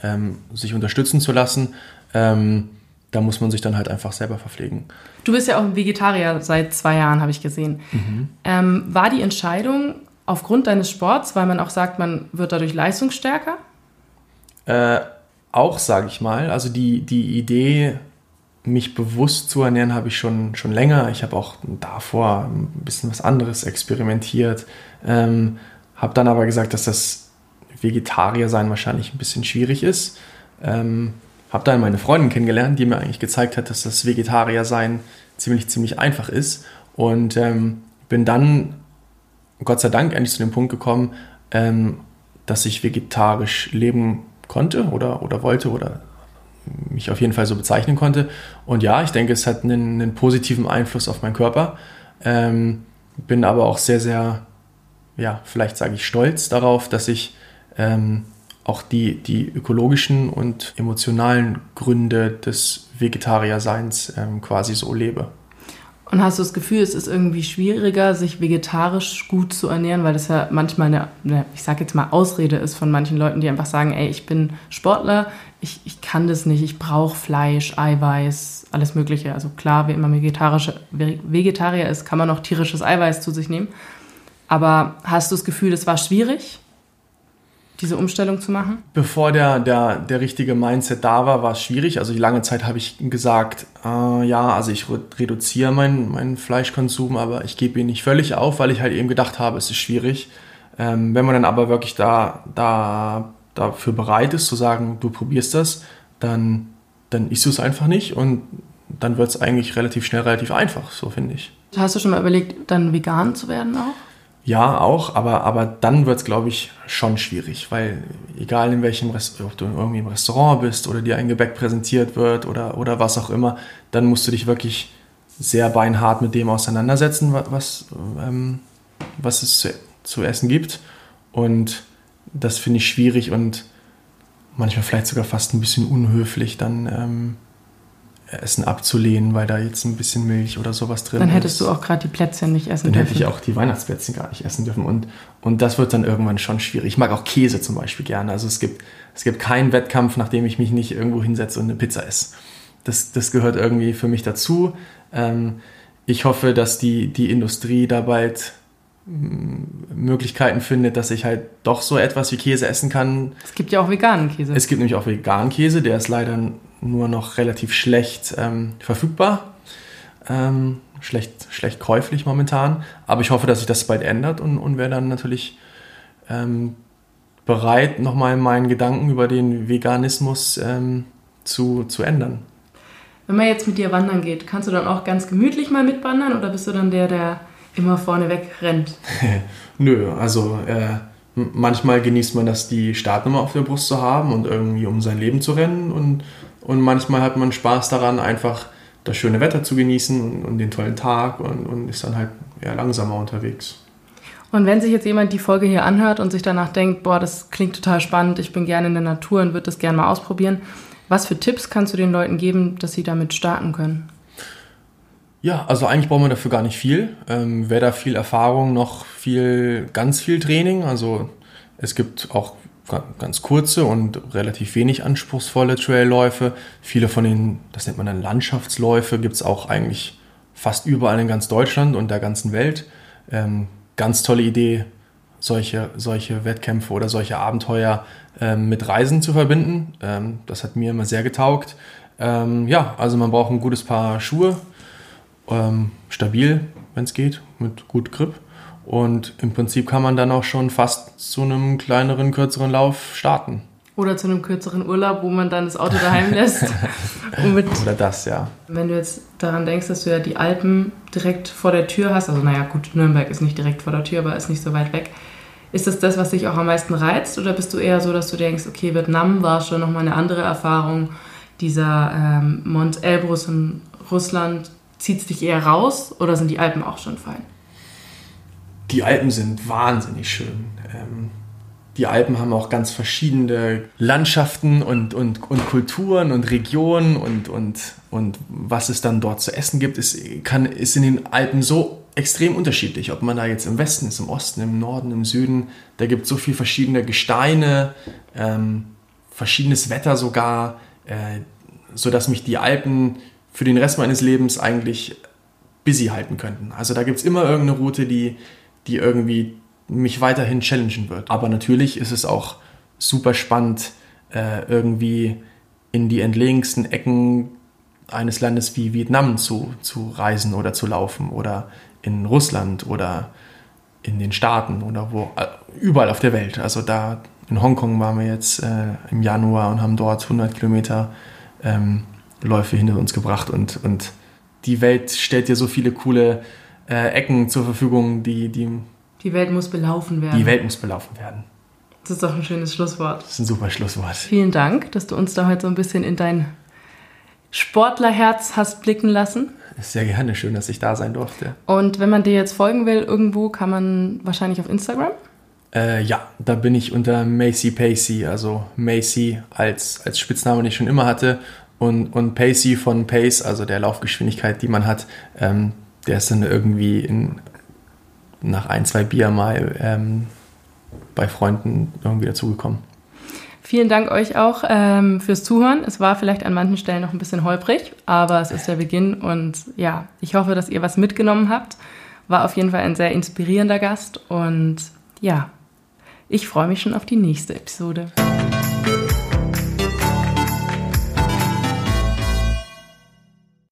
ähm, sich unterstützen zu lassen. Da muss man sich dann halt einfach selber verpflegen. Du bist ja auch ein Vegetarier seit zwei Jahren, habe ich gesehen. Mhm. War die Entscheidung aufgrund deines Sports, weil man auch sagt, man wird dadurch leistungsstärker? Äh, auch, sage ich mal. Also die, die Idee mich bewusst zu ernähren habe ich schon, schon länger. Ich habe auch davor ein bisschen was anderes experimentiert. Ähm, habe dann aber gesagt, dass das Vegetarier sein wahrscheinlich ein bisschen schwierig ist. Ähm, habe dann meine Freundin kennengelernt, die mir eigentlich gezeigt hat, dass das Vegetarier sein ziemlich, ziemlich einfach ist. Und ähm, bin dann, Gott sei Dank, endlich zu dem Punkt gekommen, ähm, dass ich vegetarisch leben konnte oder, oder wollte oder mich auf jeden Fall so bezeichnen konnte. Und ja, ich denke, es hat einen, einen positiven Einfluss auf meinen Körper. Ähm, bin aber auch sehr, sehr, ja, vielleicht sage ich stolz darauf, dass ich ähm, auch die, die ökologischen und emotionalen Gründe des Vegetarierseins ähm, quasi so lebe. Und hast du das Gefühl, es ist irgendwie schwieriger, sich vegetarisch gut zu ernähren, weil das ja manchmal eine, eine ich sage jetzt mal, Ausrede ist von manchen Leuten, die einfach sagen, ey, ich bin Sportler, ich, ich kann das nicht, ich brauche Fleisch, Eiweiß, alles Mögliche. Also klar, wenn man vegetarische, Vegetarier ist, kann man auch tierisches Eiweiß zu sich nehmen. Aber hast du das Gefühl, es war schwierig? Diese Umstellung zu machen? Bevor der, der, der richtige Mindset da war, war es schwierig. Also die lange Zeit habe ich gesagt, äh, ja, also ich reduziere meinen, meinen Fleischkonsum, aber ich gebe ihn nicht völlig auf, weil ich halt eben gedacht habe, es ist schwierig. Ähm, wenn man dann aber wirklich da, da dafür bereit ist, zu sagen, du probierst das, dann, dann isst du es einfach nicht und dann wird es eigentlich relativ schnell relativ einfach, so finde ich. Hast du schon mal überlegt, dann vegan zu werden auch? Ja, auch, aber, aber dann wird es, glaube ich, schon schwierig, weil egal in welchem Restaurant, ob du irgendwie im Restaurant bist oder dir ein Gebäck präsentiert wird oder, oder was auch immer, dann musst du dich wirklich sehr beinhart mit dem auseinandersetzen, was, ähm, was es zu, zu essen gibt. Und das finde ich schwierig und manchmal vielleicht sogar fast ein bisschen unhöflich, dann ähm, Essen abzulehnen, weil da jetzt ein bisschen Milch oder sowas drin ist. Dann hättest ist. du auch gerade die Plätzchen nicht essen dann dürfen. Dann hätte ich auch die Weihnachtsplätzchen gar nicht essen dürfen. Und, und das wird dann irgendwann schon schwierig. Ich mag auch Käse zum Beispiel gerne. Also es gibt, es gibt keinen Wettkampf, nachdem ich mich nicht irgendwo hinsetze und eine Pizza esse. Das, das gehört irgendwie für mich dazu. Ähm, ich hoffe, dass die, die Industrie da bald mm, Möglichkeiten findet, dass ich halt doch so etwas wie Käse essen kann. Es gibt ja auch veganen Käse. Es gibt nämlich auch veganen Käse, der ist leider nur noch relativ schlecht ähm, verfügbar. Ähm, schlecht, schlecht käuflich momentan. Aber ich hoffe, dass sich das bald ändert und, und wäre dann natürlich ähm, bereit, nochmal meinen Gedanken über den Veganismus ähm, zu, zu ändern. Wenn man jetzt mit dir wandern geht, kannst du dann auch ganz gemütlich mal mitwandern oder bist du dann der, der immer vorne weg rennt? Nö, also äh, manchmal genießt man das, die Startnummer auf der Brust zu haben und irgendwie um sein Leben zu rennen und und manchmal hat man Spaß daran, einfach das schöne Wetter zu genießen und, und den tollen Tag und, und ist dann halt eher langsamer unterwegs. Und wenn sich jetzt jemand die Folge hier anhört und sich danach denkt, boah, das klingt total spannend, ich bin gerne in der Natur und würde das gerne mal ausprobieren, was für Tipps kannst du den Leuten geben, dass sie damit starten können? Ja, also eigentlich braucht man dafür gar nicht viel. Ähm, wer da viel Erfahrung, noch viel, ganz viel Training. Also es gibt auch ganz kurze und relativ wenig anspruchsvolle Trailläufe. Viele von den, das nennt man dann Landschaftsläufe, gibt es auch eigentlich fast überall in ganz Deutschland und der ganzen Welt. Ähm, ganz tolle Idee, solche, solche Wettkämpfe oder solche Abenteuer ähm, mit Reisen zu verbinden. Ähm, das hat mir immer sehr getaugt. Ähm, ja, also man braucht ein gutes Paar Schuhe, ähm, stabil, wenn es geht, mit gut Grip. Und im Prinzip kann man dann auch schon fast zu einem kleineren, kürzeren Lauf starten. Oder zu einem kürzeren Urlaub, wo man dann das Auto daheim lässt. Oder das, ja. Wenn du jetzt daran denkst, dass du ja die Alpen direkt vor der Tür hast, also naja, gut, Nürnberg ist nicht direkt vor der Tür, aber ist nicht so weit weg. Ist das das, was dich auch am meisten reizt? Oder bist du eher so, dass du denkst, okay, Vietnam war schon nochmal eine andere Erfahrung, dieser ähm, Mont Elbrus in Russland, zieht es dich eher raus oder sind die Alpen auch schon fein? Die Alpen sind wahnsinnig schön. Ähm, die Alpen haben auch ganz verschiedene Landschaften und, und, und Kulturen und Regionen und, und, und was es dann dort zu essen gibt, ist, kann, ist in den Alpen so extrem unterschiedlich. Ob man da jetzt im Westen ist, im Osten, im Norden, im Süden, da gibt es so viele verschiedene Gesteine, ähm, verschiedenes Wetter sogar, äh, sodass mich die Alpen für den Rest meines Lebens eigentlich busy halten könnten. Also da gibt es immer irgendeine Route, die, die irgendwie mich weiterhin challengen wird. Aber natürlich ist es auch super spannend, äh, irgendwie in die entlegensten Ecken eines Landes wie Vietnam zu, zu reisen oder zu laufen oder in Russland oder in den Staaten oder wo, äh, überall auf der Welt. Also da in Hongkong waren wir jetzt äh, im Januar und haben dort 100 Kilometer ähm, Läufe hinter uns gebracht und, und die Welt stellt dir so viele coole äh, Ecken zur Verfügung, die, die. Die Welt muss belaufen werden. Die Welt muss belaufen werden. Das ist doch ein schönes Schlusswort. Das ist ein super Schlusswort. Vielen Dank, dass du uns da heute so ein bisschen in dein Sportlerherz hast blicken lassen. Sehr gerne, schön, dass ich da sein durfte. Und wenn man dir jetzt folgen will, irgendwo kann man wahrscheinlich auf Instagram? Äh, ja, da bin ich unter Macy Pacey, also Macy als, als Spitzname, den ich schon immer hatte. Und, und Pacey von Pace, also der Laufgeschwindigkeit, die man hat, ähm, der ist dann irgendwie in, nach ein, zwei Bier mal ähm, bei Freunden irgendwie dazugekommen. Vielen Dank euch auch ähm, fürs Zuhören. Es war vielleicht an manchen Stellen noch ein bisschen holprig, aber es ist der Beginn und ja, ich hoffe, dass ihr was mitgenommen habt. War auf jeden Fall ein sehr inspirierender Gast und ja, ich freue mich schon auf die nächste Episode.